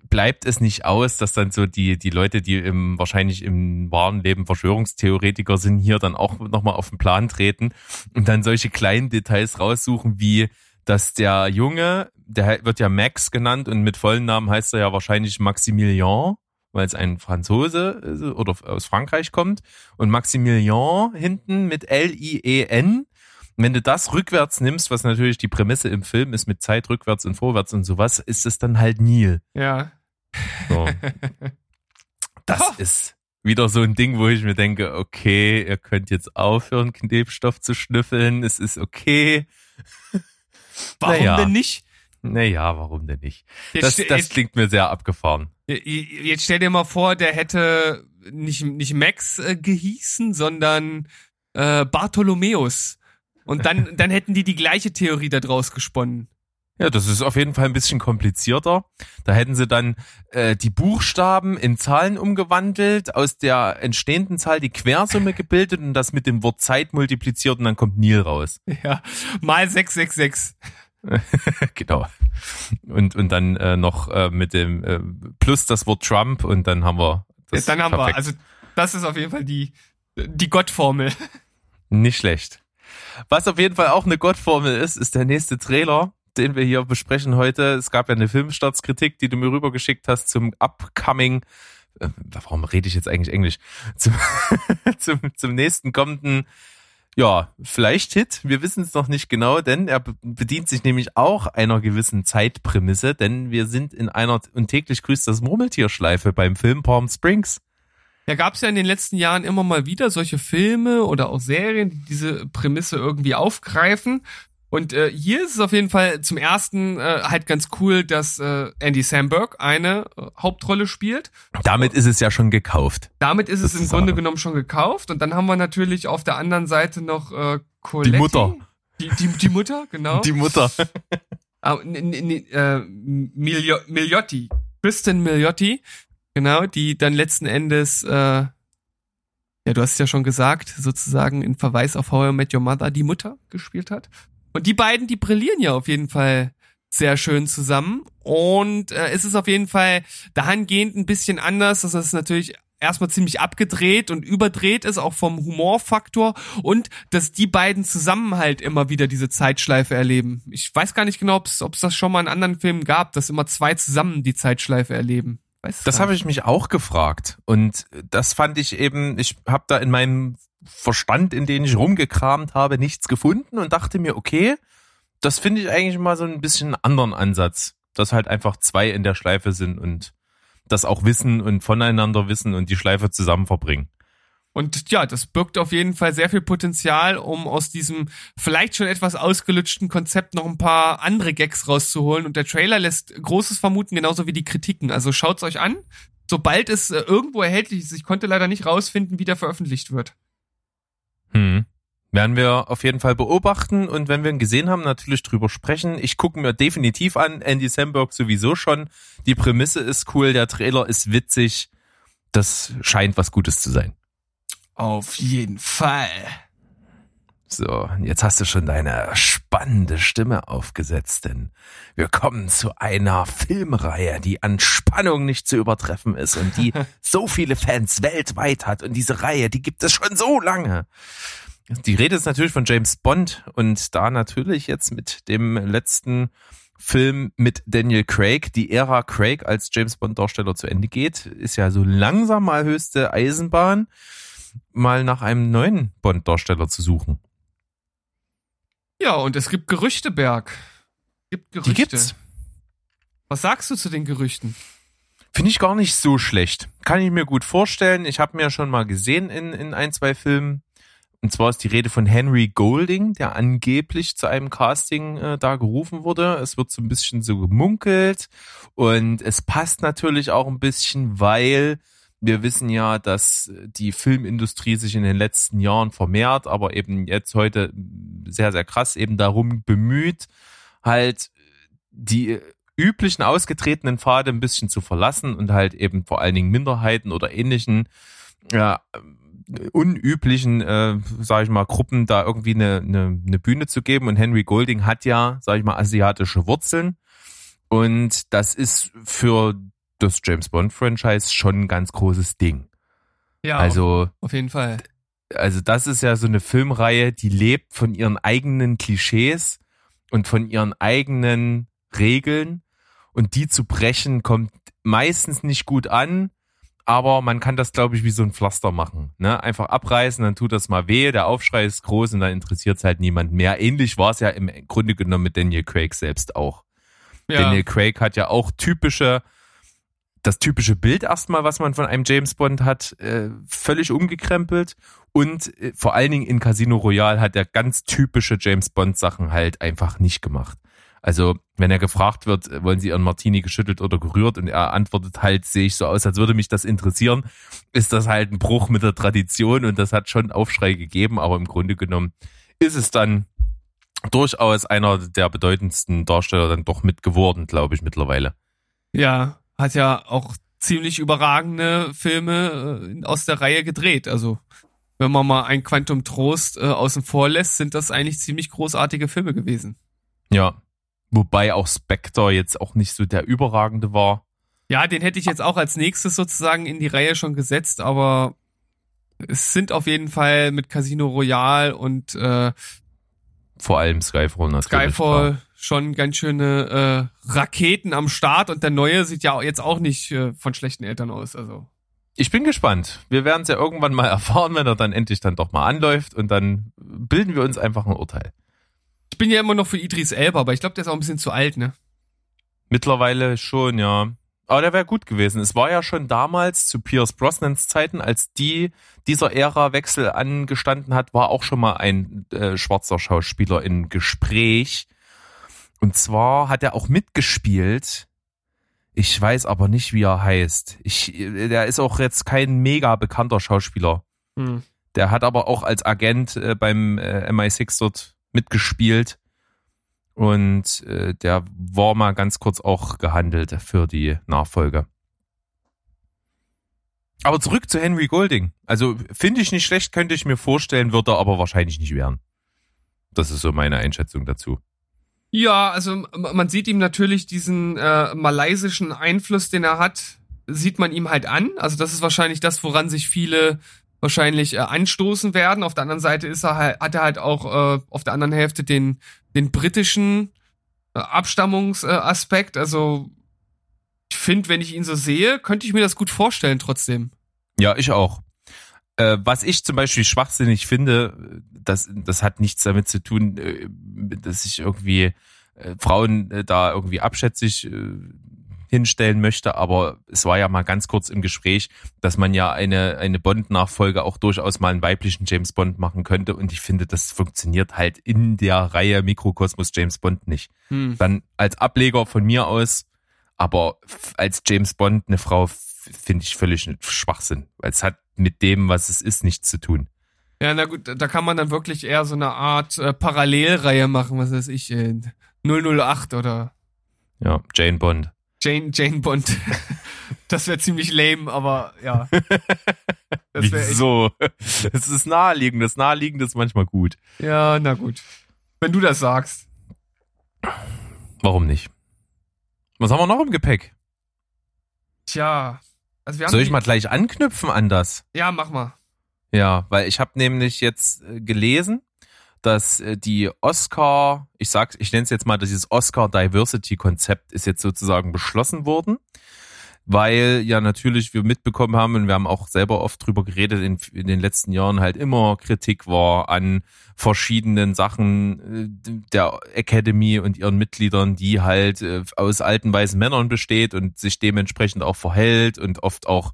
S2: bleibt es nicht aus, dass dann so die, die Leute, die im, wahrscheinlich im wahren Leben Verschwörungstheoretiker sind, hier dann auch nochmal auf den Plan treten und dann solche kleinen Details raussuchen, wie dass der Junge, der wird ja Max genannt und mit vollen Namen heißt er ja wahrscheinlich Maximilian, weil es ein Franzose oder aus Frankreich kommt. Und Maximilian hinten mit L-I-E-N wenn du das rückwärts nimmst, was natürlich die Prämisse im Film ist mit Zeit rückwärts und vorwärts und sowas, ist es dann halt Neil.
S1: Ja.
S2: So. [laughs] Das ist wieder so ein Ding, wo ich mir denke, okay, ihr könnt jetzt aufhören, Knebstoff zu schnüffeln, es ist okay. [laughs]
S1: Warum
S2: Naja.
S1: denn nicht?
S2: Naja, warum denn nicht? Das, das klingt mir sehr abgefahren.
S1: jetzt stell dir mal vor, der hätte nicht, nicht Max äh, gehießen, sondern äh, Bartholomäus. Und dann, dann hätten die die gleiche Theorie da draus gesponnen.
S2: Ja, das ist auf jeden Fall ein bisschen komplizierter. Da hätten sie dann äh, die Buchstaben in Zahlen umgewandelt, aus der entstehenden Zahl die Quersumme gebildet und das mit dem Wort Zeit multipliziert und dann kommt Nil raus.
S1: Ja, mal 666. [laughs]
S2: genau. Und, und dann äh, noch äh, mit dem äh, plus das Wort Trump und dann haben wir das.
S1: dann haben
S2: perfekt.
S1: wir, also das ist auf jeden Fall die, die Gottformel.
S2: Nicht schlecht. Was auf jeden Fall auch eine Gottformel ist, ist der nächste Trailer, den wir hier besprechen heute. Es gab ja eine Filmstartskritik, die du mir rübergeschickt hast zum upcoming, äh, warum rede ich jetzt eigentlich Englisch? [laughs] Zum, zum, zum nächsten kommenden, ja, vielleicht Hit. Wir wissen es noch nicht genau, denn er be- bedient sich nämlich auch einer gewissen Zeitprämisse, denn wir sind in einer und täglich grüßt das Murmeltierschleife beim Film Palm Springs.
S1: Ja, gab es ja in den letzten Jahren immer mal wieder solche Filme oder auch Serien, die diese Prämisse irgendwie aufgreifen. Und äh, hier ist es auf jeden Fall zum ersten äh, halt ganz cool, dass äh, Andy Samberg eine äh, Hauptrolle spielt.
S2: Damit ist es ja schon gekauft.
S1: Damit ist es im. Grunde genommen schon gekauft. Und dann haben wir natürlich auf der anderen Seite noch äh, Colette.
S2: Mutter.
S1: Die, die, die Mutter, genau.
S2: Die Mutter. [laughs]
S1: Ah, äh, Milio Miliotti. Kristen Miliotti, genau, die dann letzten Endes, äh, ja, du hast es ja schon gesagt, sozusagen in Verweis auf How I Met Your Mother die Mutter gespielt hat. Und die beiden, die brillieren ja auf jeden Fall sehr schön zusammen. Und äh, es ist auf jeden Fall dahingehend ein bisschen anders. Das ist natürlich erstmal ziemlich abgedreht und überdreht ist, auch vom Humorfaktor. Und dass die beiden zusammen halt immer wieder diese Zeitschleife erleben. Ich weiß gar nicht genau, ob es das schon mal in anderen Filmen gab, dass immer zwei zusammen die Zeitschleife erleben. Weiß
S2: Das habe ich mich auch gefragt. Und das fand ich eben, ich habe da in meinem Verstand, in den ich rumgekramt habe, nichts gefunden und dachte mir, okay, das finde ich eigentlich mal so ein bisschen einen anderen Ansatz, dass halt einfach zwei in der Schleife sind und das auch wissen und voneinander wissen und die Schleife zusammen verbringen.
S1: Und ja, das birgt auf jeden Fall sehr viel Potenzial, um aus diesem vielleicht schon etwas ausgelutschten Konzept noch ein paar andere Gags rauszuholen. Und der Trailer lässt Großes vermuten, genauso wie die Kritiken. Also schaut's euch an. Sobald es äh, irgendwo erhältlich ist, ich konnte leider nicht rausfinden, wie der veröffentlicht wird.
S2: Hm. Werden wir auf jeden Fall beobachten und wenn wir ihn gesehen haben, natürlich drüber sprechen. Ich gucke mir definitiv an, Andy Samberg sowieso schon. Die Prämisse ist cool, der Trailer ist witzig. Das scheint was Gutes zu sein.
S1: Auf jeden Fall.
S2: So, jetzt hast du schon deine spannende Stimme aufgesetzt, denn wir kommen zu einer Filmreihe, die an Spannung nicht zu übertreffen ist und die [laughs] so viele Fans weltweit hat. Und diese Reihe, die gibt es schon so lange. Die Rede ist natürlich von James Bond und da natürlich jetzt mit dem letzten Film mit Daniel Craig, die Ära Craig als James Bond Darsteller zu Ende geht, ist ja so langsam mal höchste Eisenbahn, mal nach einem neuen Bond Darsteller zu suchen.
S1: Ja, und es gibt Gerüchte, Berg. Gibt Gerüchte.
S2: Die gibt's.
S1: Was sagst du zu den Gerüchten?
S2: Finde ich gar nicht so schlecht. Kann ich mir gut vorstellen. Ich habe mir schon mal gesehen in, in ein, zwei Filmen. Und zwar ist die Rede von Henry Golding, der angeblich zu einem Casting äh, da gerufen wurde. Es wird so ein bisschen so gemunkelt. Und es passt natürlich auch ein bisschen, weil wir wissen ja, dass die Filmindustrie sich in den letzten Jahren vermehrt, aber eben jetzt heute sehr, sehr krass eben darum bemüht, halt die üblichen ausgetretenen Pfade ein bisschen zu verlassen und halt eben vor allen Dingen Minderheiten oder ähnlichen ja, unüblichen, äh, sage ich mal, Gruppen da irgendwie eine, eine, eine Bühne zu geben. Und Henry Golding hat ja, sage ich mal, asiatische Wurzeln. Und das ist für das James Bond Franchise schon ein ganz großes Ding.
S1: Ja,
S2: Also
S1: auf, auf jeden Fall.
S2: also das ist ja so eine Filmreihe, die lebt von ihren eigenen Klischees und von ihren eigenen Regeln und die zu brechen kommt meistens nicht gut an, aber man kann das glaube ich wie so ein Pflaster machen, ne? Einfach abreißen, dann tut das mal weh, der Aufschrei ist groß und dann interessiert es halt niemand mehr. Ähnlich war es ja im Grunde genommen mit Daniel Craig selbst auch.
S1: Ja.
S2: Daniel Craig hat ja auch typische, das typische Bild erstmal, was man von einem James Bond hat, äh, völlig umgekrempelt. Und äh, vor allen Dingen in Casino Royale hat er ganz typische James Bond Sachen halt einfach nicht gemacht. Also, wenn er gefragt wird, äh, wollen Sie Ihren Martini geschüttelt oder gerührt und er antwortet halt, sehe ich so aus, als würde mich das interessieren, ist das halt ein Bruch mit der Tradition und das hat schon Aufschrei gegeben, aber im Grunde genommen ist es dann durchaus einer der bedeutendsten Darsteller dann doch mit geworden, glaube ich, mittlerweile.
S1: Ja, hat ja auch ziemlich überragende Filme äh, aus der Reihe gedreht. Also, wenn man mal ein Quantum Trost äh, außen vor lässt, sind das eigentlich ziemlich großartige Filme gewesen.
S2: Ja. Wobei auch Spectre jetzt auch nicht so der überragende war.
S1: Ja, den hätte ich jetzt auch als nächstes sozusagen in die Reihe schon gesetzt, aber es sind auf jeden Fall mit Casino Royale und äh,
S2: Vor allem Skyfall natürlich.
S1: Skyfall schon ganz schöne äh, Raketen am Start und der neue sieht ja jetzt auch nicht äh, von schlechten Eltern aus. Also
S2: Ich bin gespannt. Wir werden es ja irgendwann mal [laughs] erfahren, wenn er dann endlich dann doch mal anläuft und dann bilden wir uns einfach ein Urteil.
S1: ich bin ja immer noch für Idris Elba, aber ich glaube, der ist auch ein bisschen zu alt, ne?
S2: Mittlerweile schon, ja. Aber der wäre gut gewesen. Es war ja schon damals zu Pierce Brosnans Zeiten, als die dieser Ära-Wechsel angestanden hat, war auch schon mal ein äh, schwarzer Schauspieler im Gespräch. Und zwar hat er auch mitgespielt. Ich weiß aber nicht, wie er heißt. Ich, der ist auch jetzt kein mega bekannter Schauspieler.
S1: Hm.
S2: Der hat aber auch als Agent äh, beim äh, MI6 dort mitgespielt. Und äh, der war mal ganz kurz auch gehandelt für die Nachfolge. Aber zurück zu Henry Golding. Also finde ich nicht schlecht, könnte ich mir vorstellen, würde er aber wahrscheinlich nicht werden. Das ist so meine Einschätzung dazu.
S1: Ja, also man sieht ihm natürlich diesen äh, malaysischen Einfluss, den er hat, sieht man ihm halt an. Also das ist wahrscheinlich das, woran sich viele wahrscheinlich äh, anstoßen werden. Auf der anderen Seite ist er halt, hat er halt auch äh, auf der anderen Hälfte den, den britischen äh, Abstammungsaspekt. Äh, also ich finde, wenn ich ihn so sehe, könnte ich mir das gut vorstellen trotzdem.
S2: Ja, ich auch. Äh, was ich zum Beispiel schwachsinnig finde, das, das hat nichts damit zu tun, äh, dass ich irgendwie äh, Frauen äh, da irgendwie abschätzig äh, hinstellen möchte, aber es war ja mal ganz kurz im Gespräch, dass man ja eine, eine Bond-Nachfolge auch durchaus mal einen weiblichen James Bond machen könnte und ich finde, das funktioniert halt in der Reihe Mikrokosmos James Bond nicht.
S1: Hm.
S2: Dann als Ableger von mir aus, aber als James Bond eine Frau finde ich völlig Schwachsinn, weil es hat mit dem, was es ist, nichts zu tun.
S1: Ja, na gut, da kann man dann wirklich eher so eine Art äh, Parallelreihe machen, was weiß ich, äh, 008 oder
S2: Ja, Jane Bond.
S1: Jane, Jane Bond. [laughs] das wäre ziemlich lame, aber ja. [laughs] Das
S2: Wieso? Es ist naheliegend, das Naheliegend ist manchmal gut.
S1: ja, na gut. Wenn du das sagst.
S2: Warum nicht? Was haben wir noch im Gepäck?
S1: Tja. Also
S2: Soll ich mal gleich anknüpfen an das?
S1: Ja, mach mal.
S2: Ja, weil ich habe nämlich jetzt äh, gelesen, dass äh, die Oscar, ich sag, ich nenne es jetzt mal, dieses Oscar Diversity Konzept ist jetzt sozusagen beschlossen worden, weil ja natürlich wir mitbekommen haben und wir haben auch selber oft drüber geredet in, in den letzten Jahren halt immer Kritik war an verschiedenen Sachen äh, der Academy und ihren Mitgliedern, die halt äh, aus alten weißen Männern besteht und sich dementsprechend auch verhält und oft auch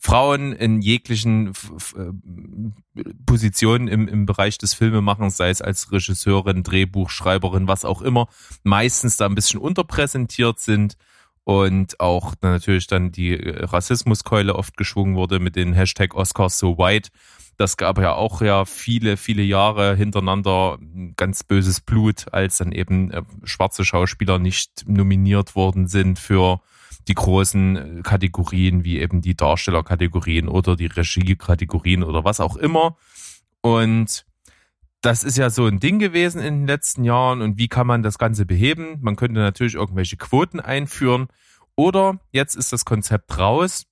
S2: Frauen in jeglichen äh, Positionen im, im Bereich des Filmemachens, sei es als Regisseurin, Drehbuchschreiberin, was auch immer, meistens da ein bisschen unterpräsentiert sind und auch natürlich dann die äh, Rassismuskeule oft geschwungen wurde mit den Hashtag Oscars so white. Das gab ja auch ja viele, viele Jahre hintereinander ein ganz böses Blut, als dann eben äh, schwarze Schauspieler nicht nominiert worden sind für die großen äh, Kategorien, wie eben die Darstellerkategorien oder die Regiekategorien oder was auch immer. Und das ist ja so ein Ding gewesen in den letzten Jahren. Und wie kann man das Ganze beheben? Man könnte natürlich irgendwelche Quoten einführen. Oder jetzt ist das Konzept raus.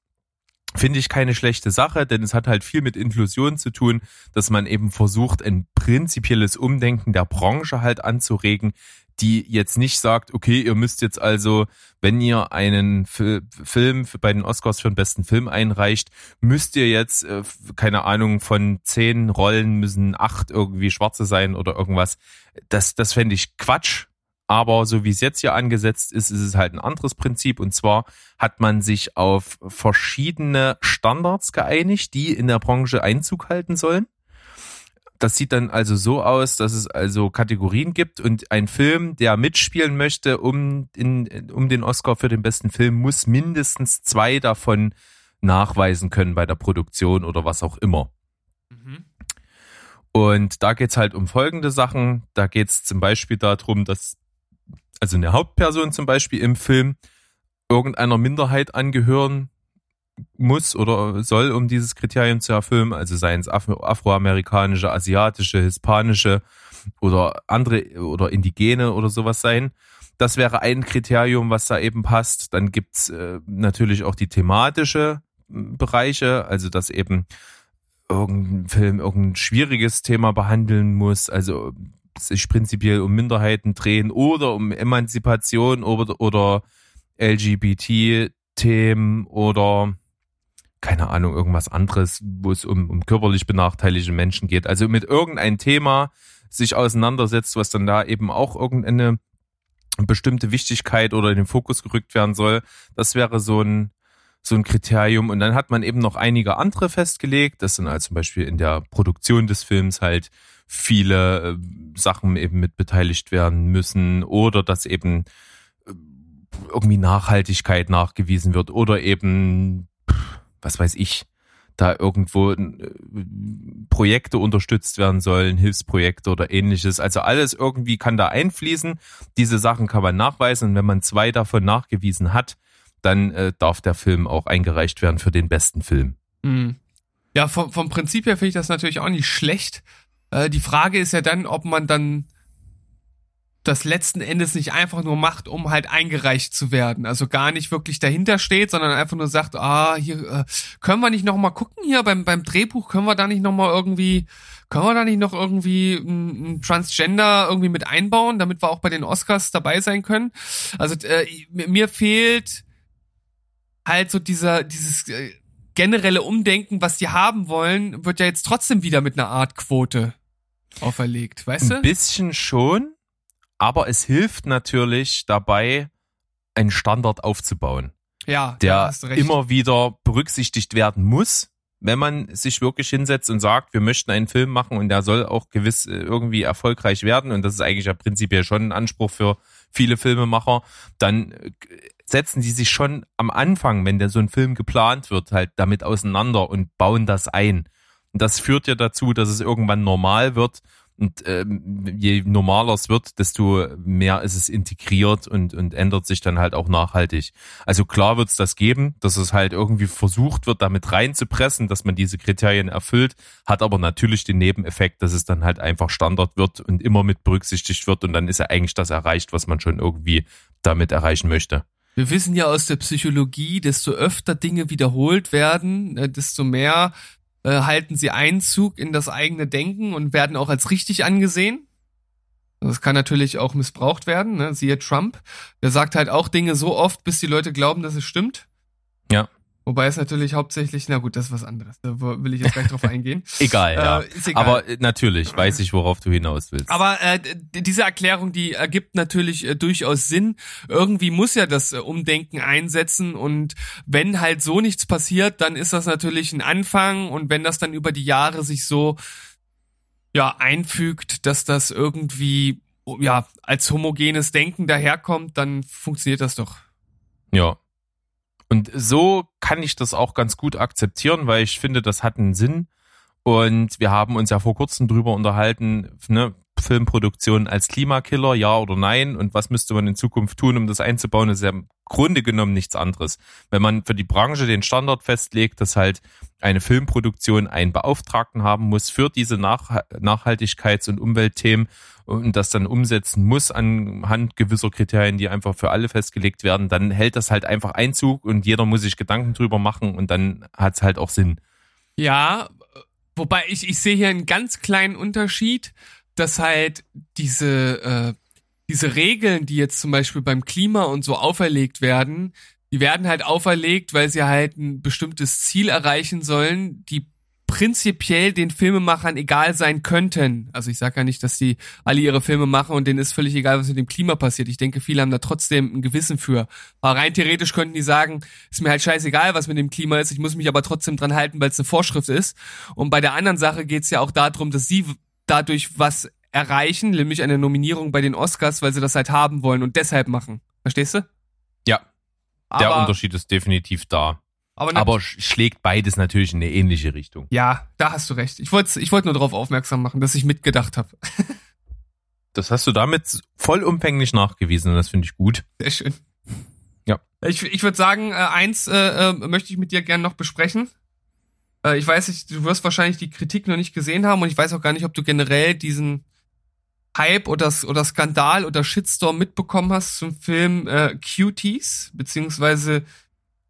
S2: Finde ich keine schlechte Sache, denn es hat halt viel mit Inklusion zu tun, dass man eben versucht, ein prinzipielles Umdenken der Branche halt anzuregen, die jetzt nicht sagt, okay, ihr müsst jetzt also, wenn ihr einen Fi- Film bei den Oscars für den besten Film einreicht, müsst ihr jetzt, äh, keine Ahnung, von zehn Rollen müssen acht irgendwie schwarze sein oder irgendwas. Das, das fände ich Quatsch. Aber so wie es jetzt hier angesetzt ist, ist es halt ein anderes Prinzip. Und zwar hat man sich auf verschiedene Standards geeinigt, die in der Branche Einzug halten sollen. Das sieht dann also so aus, dass es also Kategorien gibt und ein Film, der mitspielen möchte, um, in, um den Oscar für den besten Film, muss mindestens zwei davon nachweisen können bei der Produktion oder was auch immer.
S1: Mhm.
S2: Und da geht's halt um folgende Sachen. Da geht's zum Beispiel darum, dass also eine Hauptperson zum Beispiel im Film irgendeiner Minderheit angehören muss oder soll, um dieses Kriterium zu erfüllen. Also seien es Afro afroamerikanische, asiatische, hispanische oder andere oder indigene oder sowas sein. Das wäre ein Kriterium, was da eben passt. Dann gibt's äh, natürlich auch die thematische Bereiche, also dass eben irgendein Film irgendein schwieriges Thema behandeln muss, also sich prinzipiell um Minderheiten drehen oder um Emanzipation oder, oder LGBT-Themen oder keine Ahnung, irgendwas anderes, wo es um, um körperlich benachteiligte Menschen geht. Also mit irgendein Thema sich auseinandersetzt, was dann da eben auch irgendeine bestimmte Wichtigkeit oder in den Fokus gerückt werden soll. Das wäre so ein, so ein Kriterium. Und dann hat man eben noch einige andere festgelegt. Das sind halt zum Beispiel in der Produktion des Films halt viele äh, Sachen eben mit beteiligt werden müssen oder dass eben äh, irgendwie Nachhaltigkeit nachgewiesen wird oder eben, was weiß ich, da irgendwo äh, Projekte unterstützt werden sollen, Hilfsprojekte oder ähnliches. Also alles irgendwie kann da einfließen. Diese Sachen kann man nachweisen und wenn man zwei davon nachgewiesen hat, dann äh, darf der Film auch eingereicht werden für den besten Film.
S1: Mhm. Ja, vom, vom Prinzip her finde ich das natürlich auch nicht schlecht. Äh, die Frage ist ja dann, ob man dann das letzten Endes nicht einfach nur macht, um halt eingereicht zu werden. Also gar nicht wirklich dahinter steht, sondern einfach nur sagt, ah, hier äh, können wir nicht noch mal gucken hier beim beim Drehbuch, können wir da nicht noch mal irgendwie können wir da nicht noch irgendwie ein, Transgender irgendwie mit einbauen, damit wir auch bei den Oscars dabei sein können? Also äh, mir fehlt halt so dieser dieses äh, generelle Umdenken, was die haben wollen, wird ja jetzt trotzdem wieder mit einer Art Quote auferlegt, weißt du?
S2: Ein bisschen schon, aber es hilft natürlich dabei, einen Standard aufzubauen,
S1: ja,
S2: der immer wieder berücksichtigt werden muss, wenn man sich wirklich hinsetzt und sagt, wir möchten einen Film machen und der soll auch gewiss äh, irgendwie erfolgreich werden und das ist eigentlich ja prinzipiell schon ein Anspruch für viele Filmemacher, dann äh, setzen die sich schon am Anfang, wenn der so ein Film geplant wird, halt damit auseinander und bauen das ein. Und das führt ja dazu, dass es irgendwann normal wird. Und ähm, je normaler es wird, desto mehr ist es integriert und, und ändert sich dann halt auch nachhaltig. Also klar wird es das geben, dass es halt irgendwie versucht wird, damit reinzupressen, dass man diese Kriterien erfüllt, hat aber natürlich den Nebeneffekt, dass es dann halt einfach Standard wird und immer mit berücksichtigt wird und dann ist ja eigentlich das erreicht, was man schon irgendwie damit erreichen möchte.
S1: Wir wissen ja aus der Psychologie, desto öfter Dinge wiederholt werden, äh, desto mehr äh, halten sie Einzug in das eigene Denken und werden auch als richtig angesehen. Das kann natürlich auch missbraucht werden, ne? siehe Trump. Der sagt halt auch Dinge so oft, bis die Leute glauben, dass es stimmt.
S2: Ja.
S1: Wobei es natürlich hauptsächlich, na gut, das ist was anderes. Da will ich jetzt gleich drauf [laughs] eingehen.
S2: Egal, ja.
S1: Äh, ist egal.
S2: Aber äh, natürlich weiß ich, worauf du hinaus willst.
S1: Aber äh, diese Erklärung, die ergibt natürlich äh, durchaus Sinn. Irgendwie muss ja das äh, Umdenken einsetzen und wenn halt so nichts passiert, dann ist das natürlich ein Anfang und wenn das dann über die Jahre sich so ja einfügt, dass das irgendwie ja als homogenes Denken daherkommt, dann funktioniert das doch.
S2: Ja. Und so kann ich das auch ganz gut akzeptieren, weil ich finde, das hat einen Sinn. Und wir haben uns ja vor kurzem drüber unterhalten, ne, Filmproduktion als Klimakiller, ja oder nein? Und was müsste man in Zukunft tun, um das einzubauen? Das ist ja im Grunde genommen nichts anderes. Wenn man für die Branche den Standard festlegt, dass halt eine Filmproduktion einen Beauftragten haben muss für diese Nach Nachhaltigkeits- und Umweltthemen und das dann umsetzen muss anhand gewisser Kriterien, die einfach für alle festgelegt werden, dann hält das halt einfach Einzug und jeder muss sich Gedanken drüber machen und dann hat's halt auch Sinn.
S1: Ja, wobei ich, ich sehe hier einen ganz kleinen Unterschied, dass halt diese, äh, diese Regeln, die jetzt zum Beispiel beim Klima und so auferlegt werden, die werden halt auferlegt, weil sie halt ein bestimmtes Ziel erreichen sollen, die prinzipiell den Filmemachern egal sein könnten. Also ich sage ja nicht, dass die alle ihre Filme machen und denen ist völlig egal, was mit dem Klima passiert. Ich denke, viele haben da trotzdem ein Gewissen für. Aber rein theoretisch könnten die sagen, ist mir halt scheißegal, was mit dem Klima ist, ich muss mich aber trotzdem dran halten, weil es eine Vorschrift ist. Und bei der anderen Sache geht's ja auch darum, dass sie dadurch was erreichen, nämlich eine Nominierung bei den Oscars, weil sie das halt haben wollen und deshalb machen. Verstehst du?
S2: Ja, der
S1: Aber-
S2: Unterschied ist definitiv da.
S1: Aber,
S2: Aber sch- schlägt beides natürlich in eine ähnliche Richtung.
S1: ja, da hast du recht. Ich wollte ich wollte nur darauf aufmerksam machen, dass ich mitgedacht habe. [laughs]
S2: Das hast du damit vollumfänglich nachgewiesen und das finde ich gut.
S1: Sehr schön.
S2: Ja.
S1: Ich, ich würde sagen, äh, eins äh, äh, möchte ich mit dir gerne noch besprechen. Äh, ich weiß nicht, du wirst wahrscheinlich die Kritik noch nicht gesehen haben und ich weiß auch gar nicht, ob du generell diesen Hype oder, oder Skandal oder Shitstorm mitbekommen hast zum Film äh, Cuties, beziehungsweise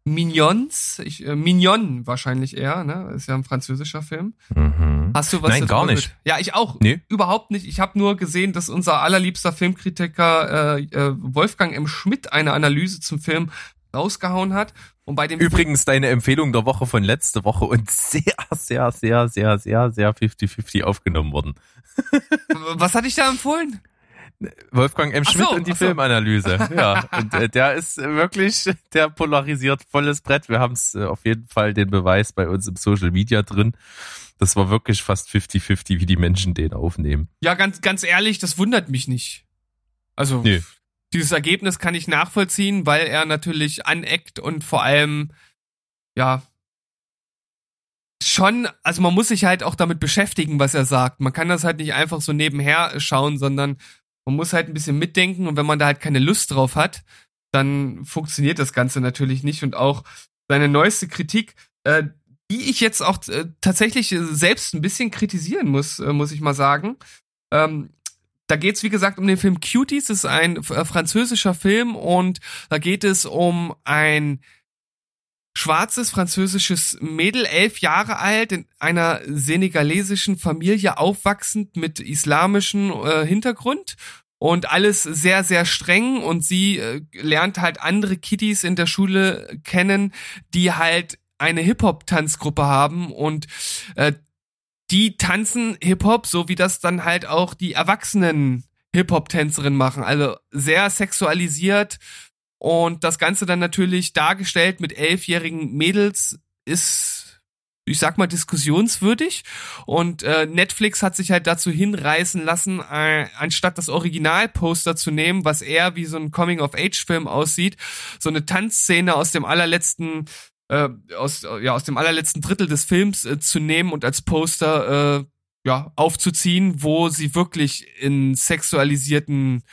S1: Mignons. Ich, äh, Mignon wahrscheinlich eher, ne? Ist ja ein französischer Film.
S2: Mhm.
S1: Hast du was
S2: Nein, gar nicht.
S1: gehört? Ja, ich auch.
S2: Nee.
S1: Überhaupt nicht. Ich habe nur gesehen, dass unser allerliebster Filmkritiker äh, äh, Wolfgang M. Schmidt eine Analyse zum Film rausgehauen hat. Und bei dem
S2: Übrigens deine Empfehlung der Woche von letzte Woche und [laughs] sehr, sehr, sehr, sehr, sehr, sehr 50-50 aufgenommen worden. [laughs]
S1: Was hatte ich da empfohlen?
S2: Wolfgang M. Schmidt
S1: so,
S2: und die
S1: so.
S2: Filmanalyse. [laughs] Ja, und äh, der ist wirklich, der polarisiert volles Brett. Wir haben es äh, auf jeden Fall den Beweis bei uns im Social Media drin. Das war wirklich fast 50-50, wie die Menschen den aufnehmen.
S1: Ja, ganz, ganz ehrlich, das wundert mich nicht. Also,
S2: Nee.
S1: Dieses Ergebnis kann ich nachvollziehen, weil er natürlich aneckt und vor allem, ja, schon, also man muss sich halt auch damit beschäftigen, was er sagt. Man kann das halt nicht einfach so nebenher schauen, sondern man muss halt ein bisschen mitdenken und wenn man da halt keine Lust drauf hat, dann funktioniert das Ganze natürlich nicht und auch seine neueste Kritik, äh, die ich jetzt auch äh, tatsächlich selbst ein bisschen kritisieren muss, äh, muss ich mal sagen. Ähm, da geht's wie gesagt um den Film Cuties, das ist ein äh, französischer Film und da geht es um ein schwarzes französisches Mädel, elf Jahre alt, in einer senegalesischen Familie aufwachsend mit islamischem äh, Hintergrund und alles sehr, sehr streng. Und sie äh, lernt halt andere Kiddies in der Schule kennen, die halt eine Hip-Hop-Tanzgruppe haben. Und äh, die tanzen Hip-Hop, so wie das dann halt auch die erwachsenen Hip-Hop-Tänzerinnen machen. Also sehr sexualisiert und das Ganze dann natürlich dargestellt mit elfjährigen Mädels ist, ich sag mal, diskussionswürdig. Und äh, Netflix hat sich halt dazu hinreißen lassen, äh, anstatt das Originalposter zu nehmen, was eher wie so ein Coming-of-Age-Film aussieht, so eine Tanzszene aus dem allerletzten äh, aus, ja, aus dem allerletzten Drittel des Films äh, zu nehmen und als Poster äh, ja, aufzuziehen, wo sie wirklich in sexualisierten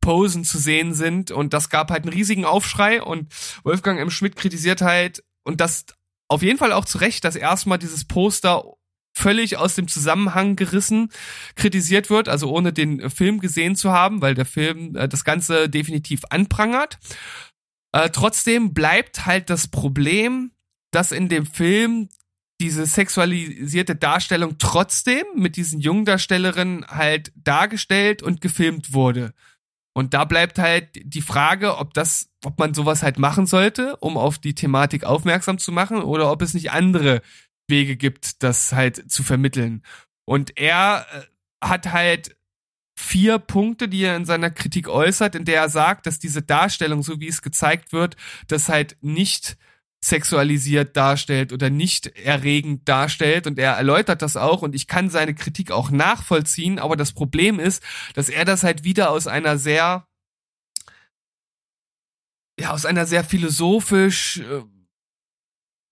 S1: Posen zu sehen sind. Und das gab halt einen riesigen Aufschrei und Wolfgang M. Schmidt kritisiert halt, und das auf jeden Fall auch zu Recht, dass erstmal dieses Poster völlig aus dem Zusammenhang gerissen kritisiert wird, also ohne den Film gesehen zu haben, weil der Film äh, das Ganze definitiv anprangert. Äh, trotzdem bleibt halt das Problem, dass in dem Film diese sexualisierte Darstellung trotzdem mit diesen jungen Darstellerinnen halt dargestellt und gefilmt wurde. Und da bleibt halt die Frage, ob das, ob man sowas halt machen sollte, um auf die Thematik aufmerksam zu machen, oder ob es nicht andere Wege gibt, das halt zu vermitteln. Und er äh, hat halt vier Punkte, die er in seiner Kritik äußert, in der er sagt, dass diese Darstellung, so wie es gezeigt wird, das halt nicht sexualisiert darstellt oder nicht erregend darstellt. Und er erläutert das auch. Und ich kann seine Kritik auch nachvollziehen, aber das Problem ist, dass er das halt wieder aus einer sehr ja, aus einer sehr philosophisch äh,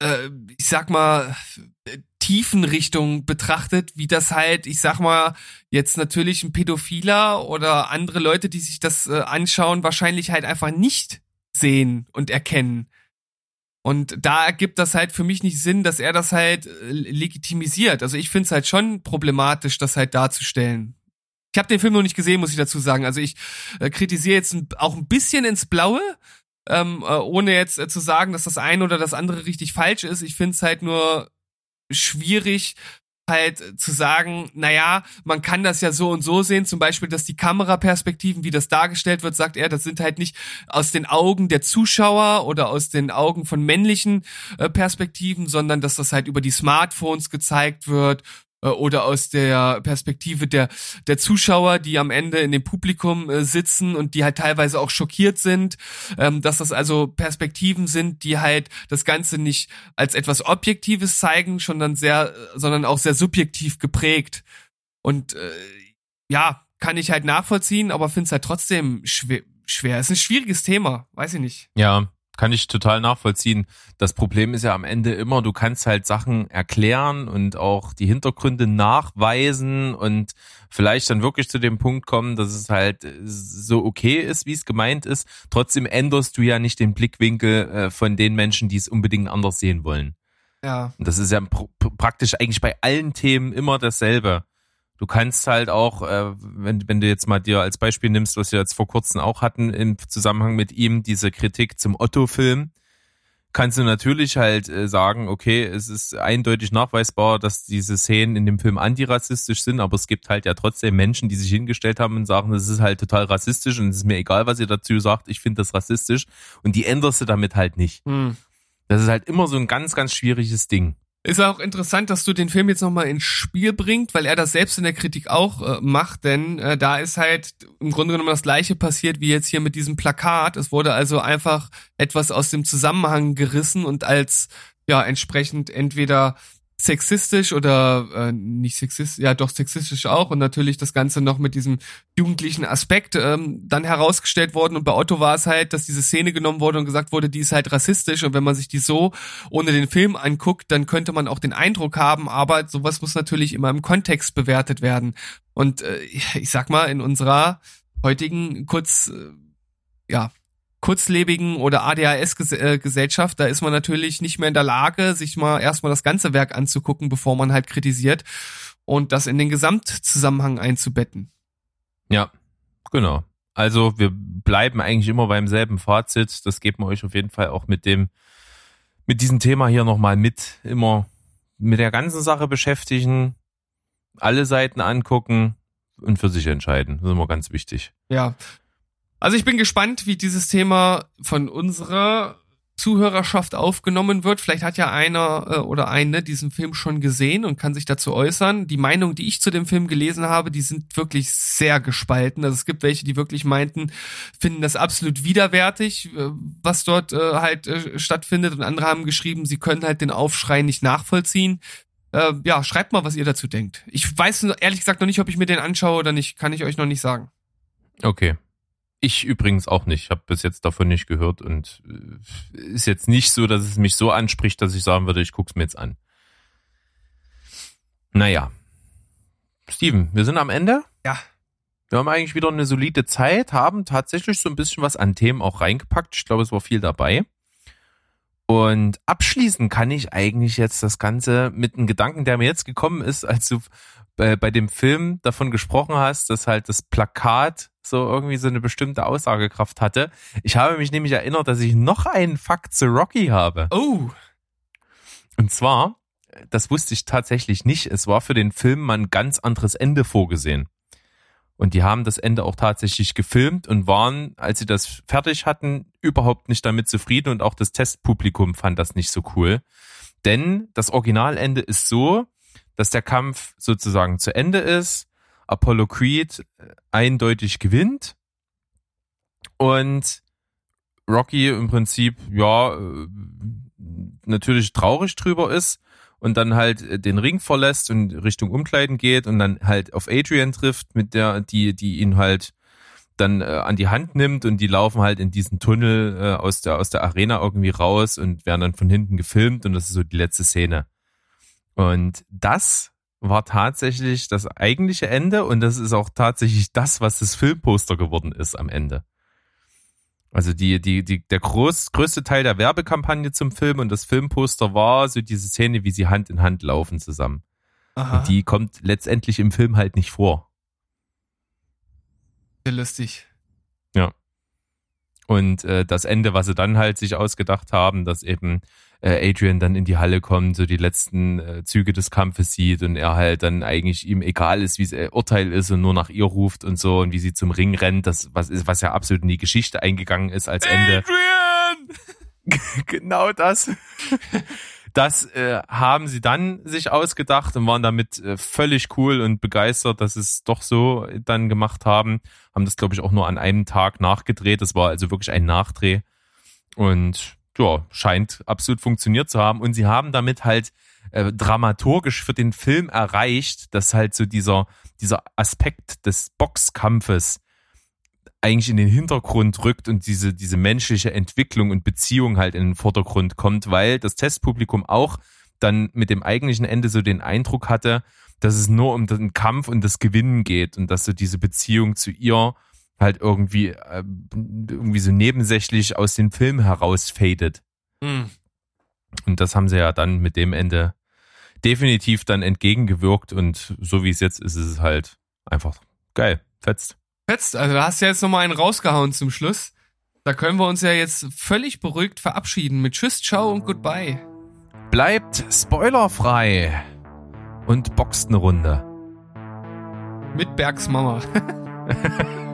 S1: äh, ich sag mal äh, tiefen Richtung betrachtet, wie das halt, ich sag mal, jetzt natürlich ein Pädophiler oder andere Leute, die sich das äh, anschauen, wahrscheinlich halt einfach nicht sehen und erkennen. Und da ergibt das halt für mich nicht Sinn, dass er das halt äh, legitimisiert. Also ich finde es halt schon problematisch, das halt darzustellen. Ich habe den Film noch nicht gesehen, muss ich dazu sagen. Also ich äh, kritisiere jetzt ein, auch ein bisschen ins Blaue, ähm, äh, ohne jetzt äh, zu sagen, dass das eine oder das andere richtig falsch ist. Ich finde es halt nur schwierig, halt zu sagen, naja, man kann das ja so und so sehen, zum Beispiel, dass die Kameraperspektiven, wie das dargestellt wird, sagt er, das sind halt nicht aus den Augen der Zuschauer oder aus den Augen von männlichen äh, Perspektiven, sondern dass das halt über die Smartphones gezeigt wird oder aus der Perspektive der, der Zuschauer, die am Ende in dem Publikum äh, sitzen und die halt teilweise auch schockiert sind, ähm, dass das also Perspektiven sind, die halt das Ganze nicht als etwas Objektives zeigen, sondern sehr, sondern auch sehr subjektiv geprägt. Und äh, ja, kann ich halt nachvollziehen, aber finde es halt trotzdem schwer. schwer. Es ist ein schwieriges Thema, weiß ich nicht.
S2: Ja, kann ich total nachvollziehen. Das Problem ist ja am Ende immer, du kannst halt Sachen erklären und auch die Hintergründe nachweisen und vielleicht dann wirklich zu dem Punkt kommen, dass es halt so okay ist, wie es gemeint ist. Trotzdem änderst du ja nicht den Blickwinkel äh, von den Menschen, die es unbedingt anders sehen wollen.
S1: Ja.
S2: Und das ist ja pr praktisch eigentlich bei allen Themen immer dasselbe. Du kannst halt auch, äh, wenn, wenn du jetzt mal dir als Beispiel nimmst, was wir jetzt vor kurzem auch hatten im Zusammenhang mit ihm, diese Kritik zum Otto-Film, kannst du natürlich halt äh, sagen, okay, es ist eindeutig nachweisbar, dass diese Szenen in dem Film antirassistisch sind, aber es gibt halt ja trotzdem Menschen, die sich hingestellt haben und sagen, das ist halt total rassistisch und es ist mir egal, was ihr dazu sagt, ich finde das rassistisch und die änderst du damit halt nicht.
S1: Hm.
S2: Das ist halt immer so ein ganz, ganz schwieriges Ding.
S1: Ist auch interessant, dass du den Film jetzt nochmal ins Spiel bringt, weil er das selbst in der Kritik auch äh, macht, denn äh, da ist halt im Grunde genommen das gleiche passiert wie jetzt hier mit diesem Plakat. Es wurde also einfach etwas aus dem Zusammenhang gerissen und als ja entsprechend entweder sexistisch oder äh, nicht sexistisch, ja doch sexistisch auch und natürlich das Ganze noch mit diesem jugendlichen Aspekt ähm, dann herausgestellt worden und bei Otto war es halt, dass diese Szene genommen wurde und gesagt wurde, die ist halt rassistisch und wenn man sich die so ohne den Film anguckt, dann könnte man auch den Eindruck haben, aber sowas muss natürlich immer im Kontext bewertet werden. Und äh, ich sag mal, in unserer heutigen kurz, äh, ja, kurzlebigen oder ADHS-Gesellschaft, da ist man natürlich nicht mehr in der Lage, sich mal erstmal das ganze Werk anzugucken, bevor man halt kritisiert und das in den Gesamtzusammenhang einzubetten.
S2: Ja, genau. Also wir bleiben eigentlich immer beim selben Fazit. Das geben wir euch auf jeden Fall auch mit dem, mit diesem Thema hier nochmal mit. Immer mit der ganzen Sache beschäftigen, alle Seiten angucken und für sich entscheiden. Das ist immer ganz wichtig.
S1: Ja. Also ich bin gespannt, wie dieses Thema von unserer Zuhörerschaft aufgenommen wird. Vielleicht hat ja einer äh, oder eine diesen Film schon gesehen und kann sich dazu äußern. Die Meinung, die ich zu dem Film gelesen habe, die sind wirklich sehr gespalten. Also es gibt welche, die wirklich meinten, finden das absolut widerwärtig, äh, was dort äh, halt äh, stattfindet. Und andere haben geschrieben, sie können halt den Aufschrei nicht nachvollziehen. Ja, schreibt mal, was ihr dazu denkt. Ich weiß ehrlich gesagt noch nicht, ob ich mir den anschaue oder nicht. Kann ich euch noch nicht sagen.
S2: Okay. Ich übrigens auch nicht. Ich habe bis jetzt davon nicht gehört und äh, ist jetzt nicht so, dass es mich so anspricht, dass ich sagen würde, ich guck's mir jetzt an. Naja. Steven, wir sind am Ende.
S1: Ja.
S2: Wir haben eigentlich wieder eine solide Zeit, haben tatsächlich so ein bisschen was an Themen auch reingepackt. Ich glaube, es war viel dabei. Und abschließen kann ich eigentlich jetzt das Ganze mit einem Gedanken, der mir jetzt gekommen ist, als du bei, bei dem Film davon gesprochen hast, dass halt das Plakat so irgendwie so eine bestimmte Aussagekraft hatte. Ich habe mich nämlich erinnert, dass ich noch einen Fakt zu Rocky habe.
S1: Oh.
S2: Und zwar, das wusste ich tatsächlich nicht, es war für den Film mal ein ganz anderes Ende vorgesehen. Und die haben das Ende auch tatsächlich gefilmt und waren, als sie das fertig hatten, überhaupt nicht damit zufrieden und auch das Testpublikum fand das nicht so cool. Denn das Originalende ist so, dass der Kampf sozusagen zu Ende ist, Apollo Creed eindeutig gewinnt und Rocky im Prinzip, ja, äh, natürlich traurig drüber ist und dann halt den Ring verlässt und Richtung Umkleiden geht und dann halt auf Adrian trifft, mit der, die, die ihn halt dann äh, an die Hand nimmt und die laufen halt in diesen Tunnel äh, aus der aus der Arena irgendwie raus und werden dann von hinten gefilmt und das ist so die letzte Szene. Und das war tatsächlich das eigentliche Ende und das ist auch tatsächlich das, was das Filmposter geworden ist am Ende. Also die, die, die, der groß, größte Teil der Werbekampagne zum Film und das Filmposter war so diese Szene, wie sie Hand in Hand laufen zusammen.
S1: Aha.
S2: Und die kommt letztendlich im Film halt nicht vor.
S1: Sehr lustig.
S2: Und äh, das Ende, was sie dann halt sich ausgedacht haben, dass eben äh, Adrian dann in die Halle kommt, so die letzten äh, Züge des Kampfes sieht und er halt dann eigentlich ihm egal ist, wie es Urteil ist und nur nach ihr ruft und so und wie sie zum Ring rennt, das was ist, was ja absolut in die Geschichte eingegangen ist als Ende.
S1: Adrian! [laughs]
S2: genau das. [laughs] Das äh, haben sie dann sich ausgedacht und waren damit äh, völlig cool und begeistert, dass es doch so dann gemacht haben. Haben das, glaube ich, auch nur an einem Tag nachgedreht. Das war also wirklich ein Nachdreh. Und ja, scheint absolut funktioniert zu haben. Und sie haben damit halt äh, dramaturgisch für den Film erreicht, dass halt so dieser, dieser Aspekt des Boxkampfes eigentlich in den Hintergrund rückt und diese, diese menschliche Entwicklung und Beziehung halt in den Vordergrund kommt, weil das Testpublikum auch dann mit dem eigentlichen Ende so den Eindruck hatte, dass es nur um den Kampf und das Gewinnen geht und dass so diese Beziehung zu ihr halt irgendwie, äh, irgendwie so nebensächlich aus dem Film herausfadet.
S1: Hm.
S2: Und das haben sie ja dann mit dem Ende definitiv dann entgegengewirkt und so wie es jetzt ist, ist es halt einfach geil, fetzt.
S1: Fetzt, also da hast du jetzt nochmal einen rausgehauen zum Schluss. Da können wir uns ja jetzt völlig beruhigt verabschieden mit Tschüss, Ciao und Goodbye.
S2: Bleibt spoilerfrei und boxt eine Runde.
S1: Mit Bergs Mama. [laughs]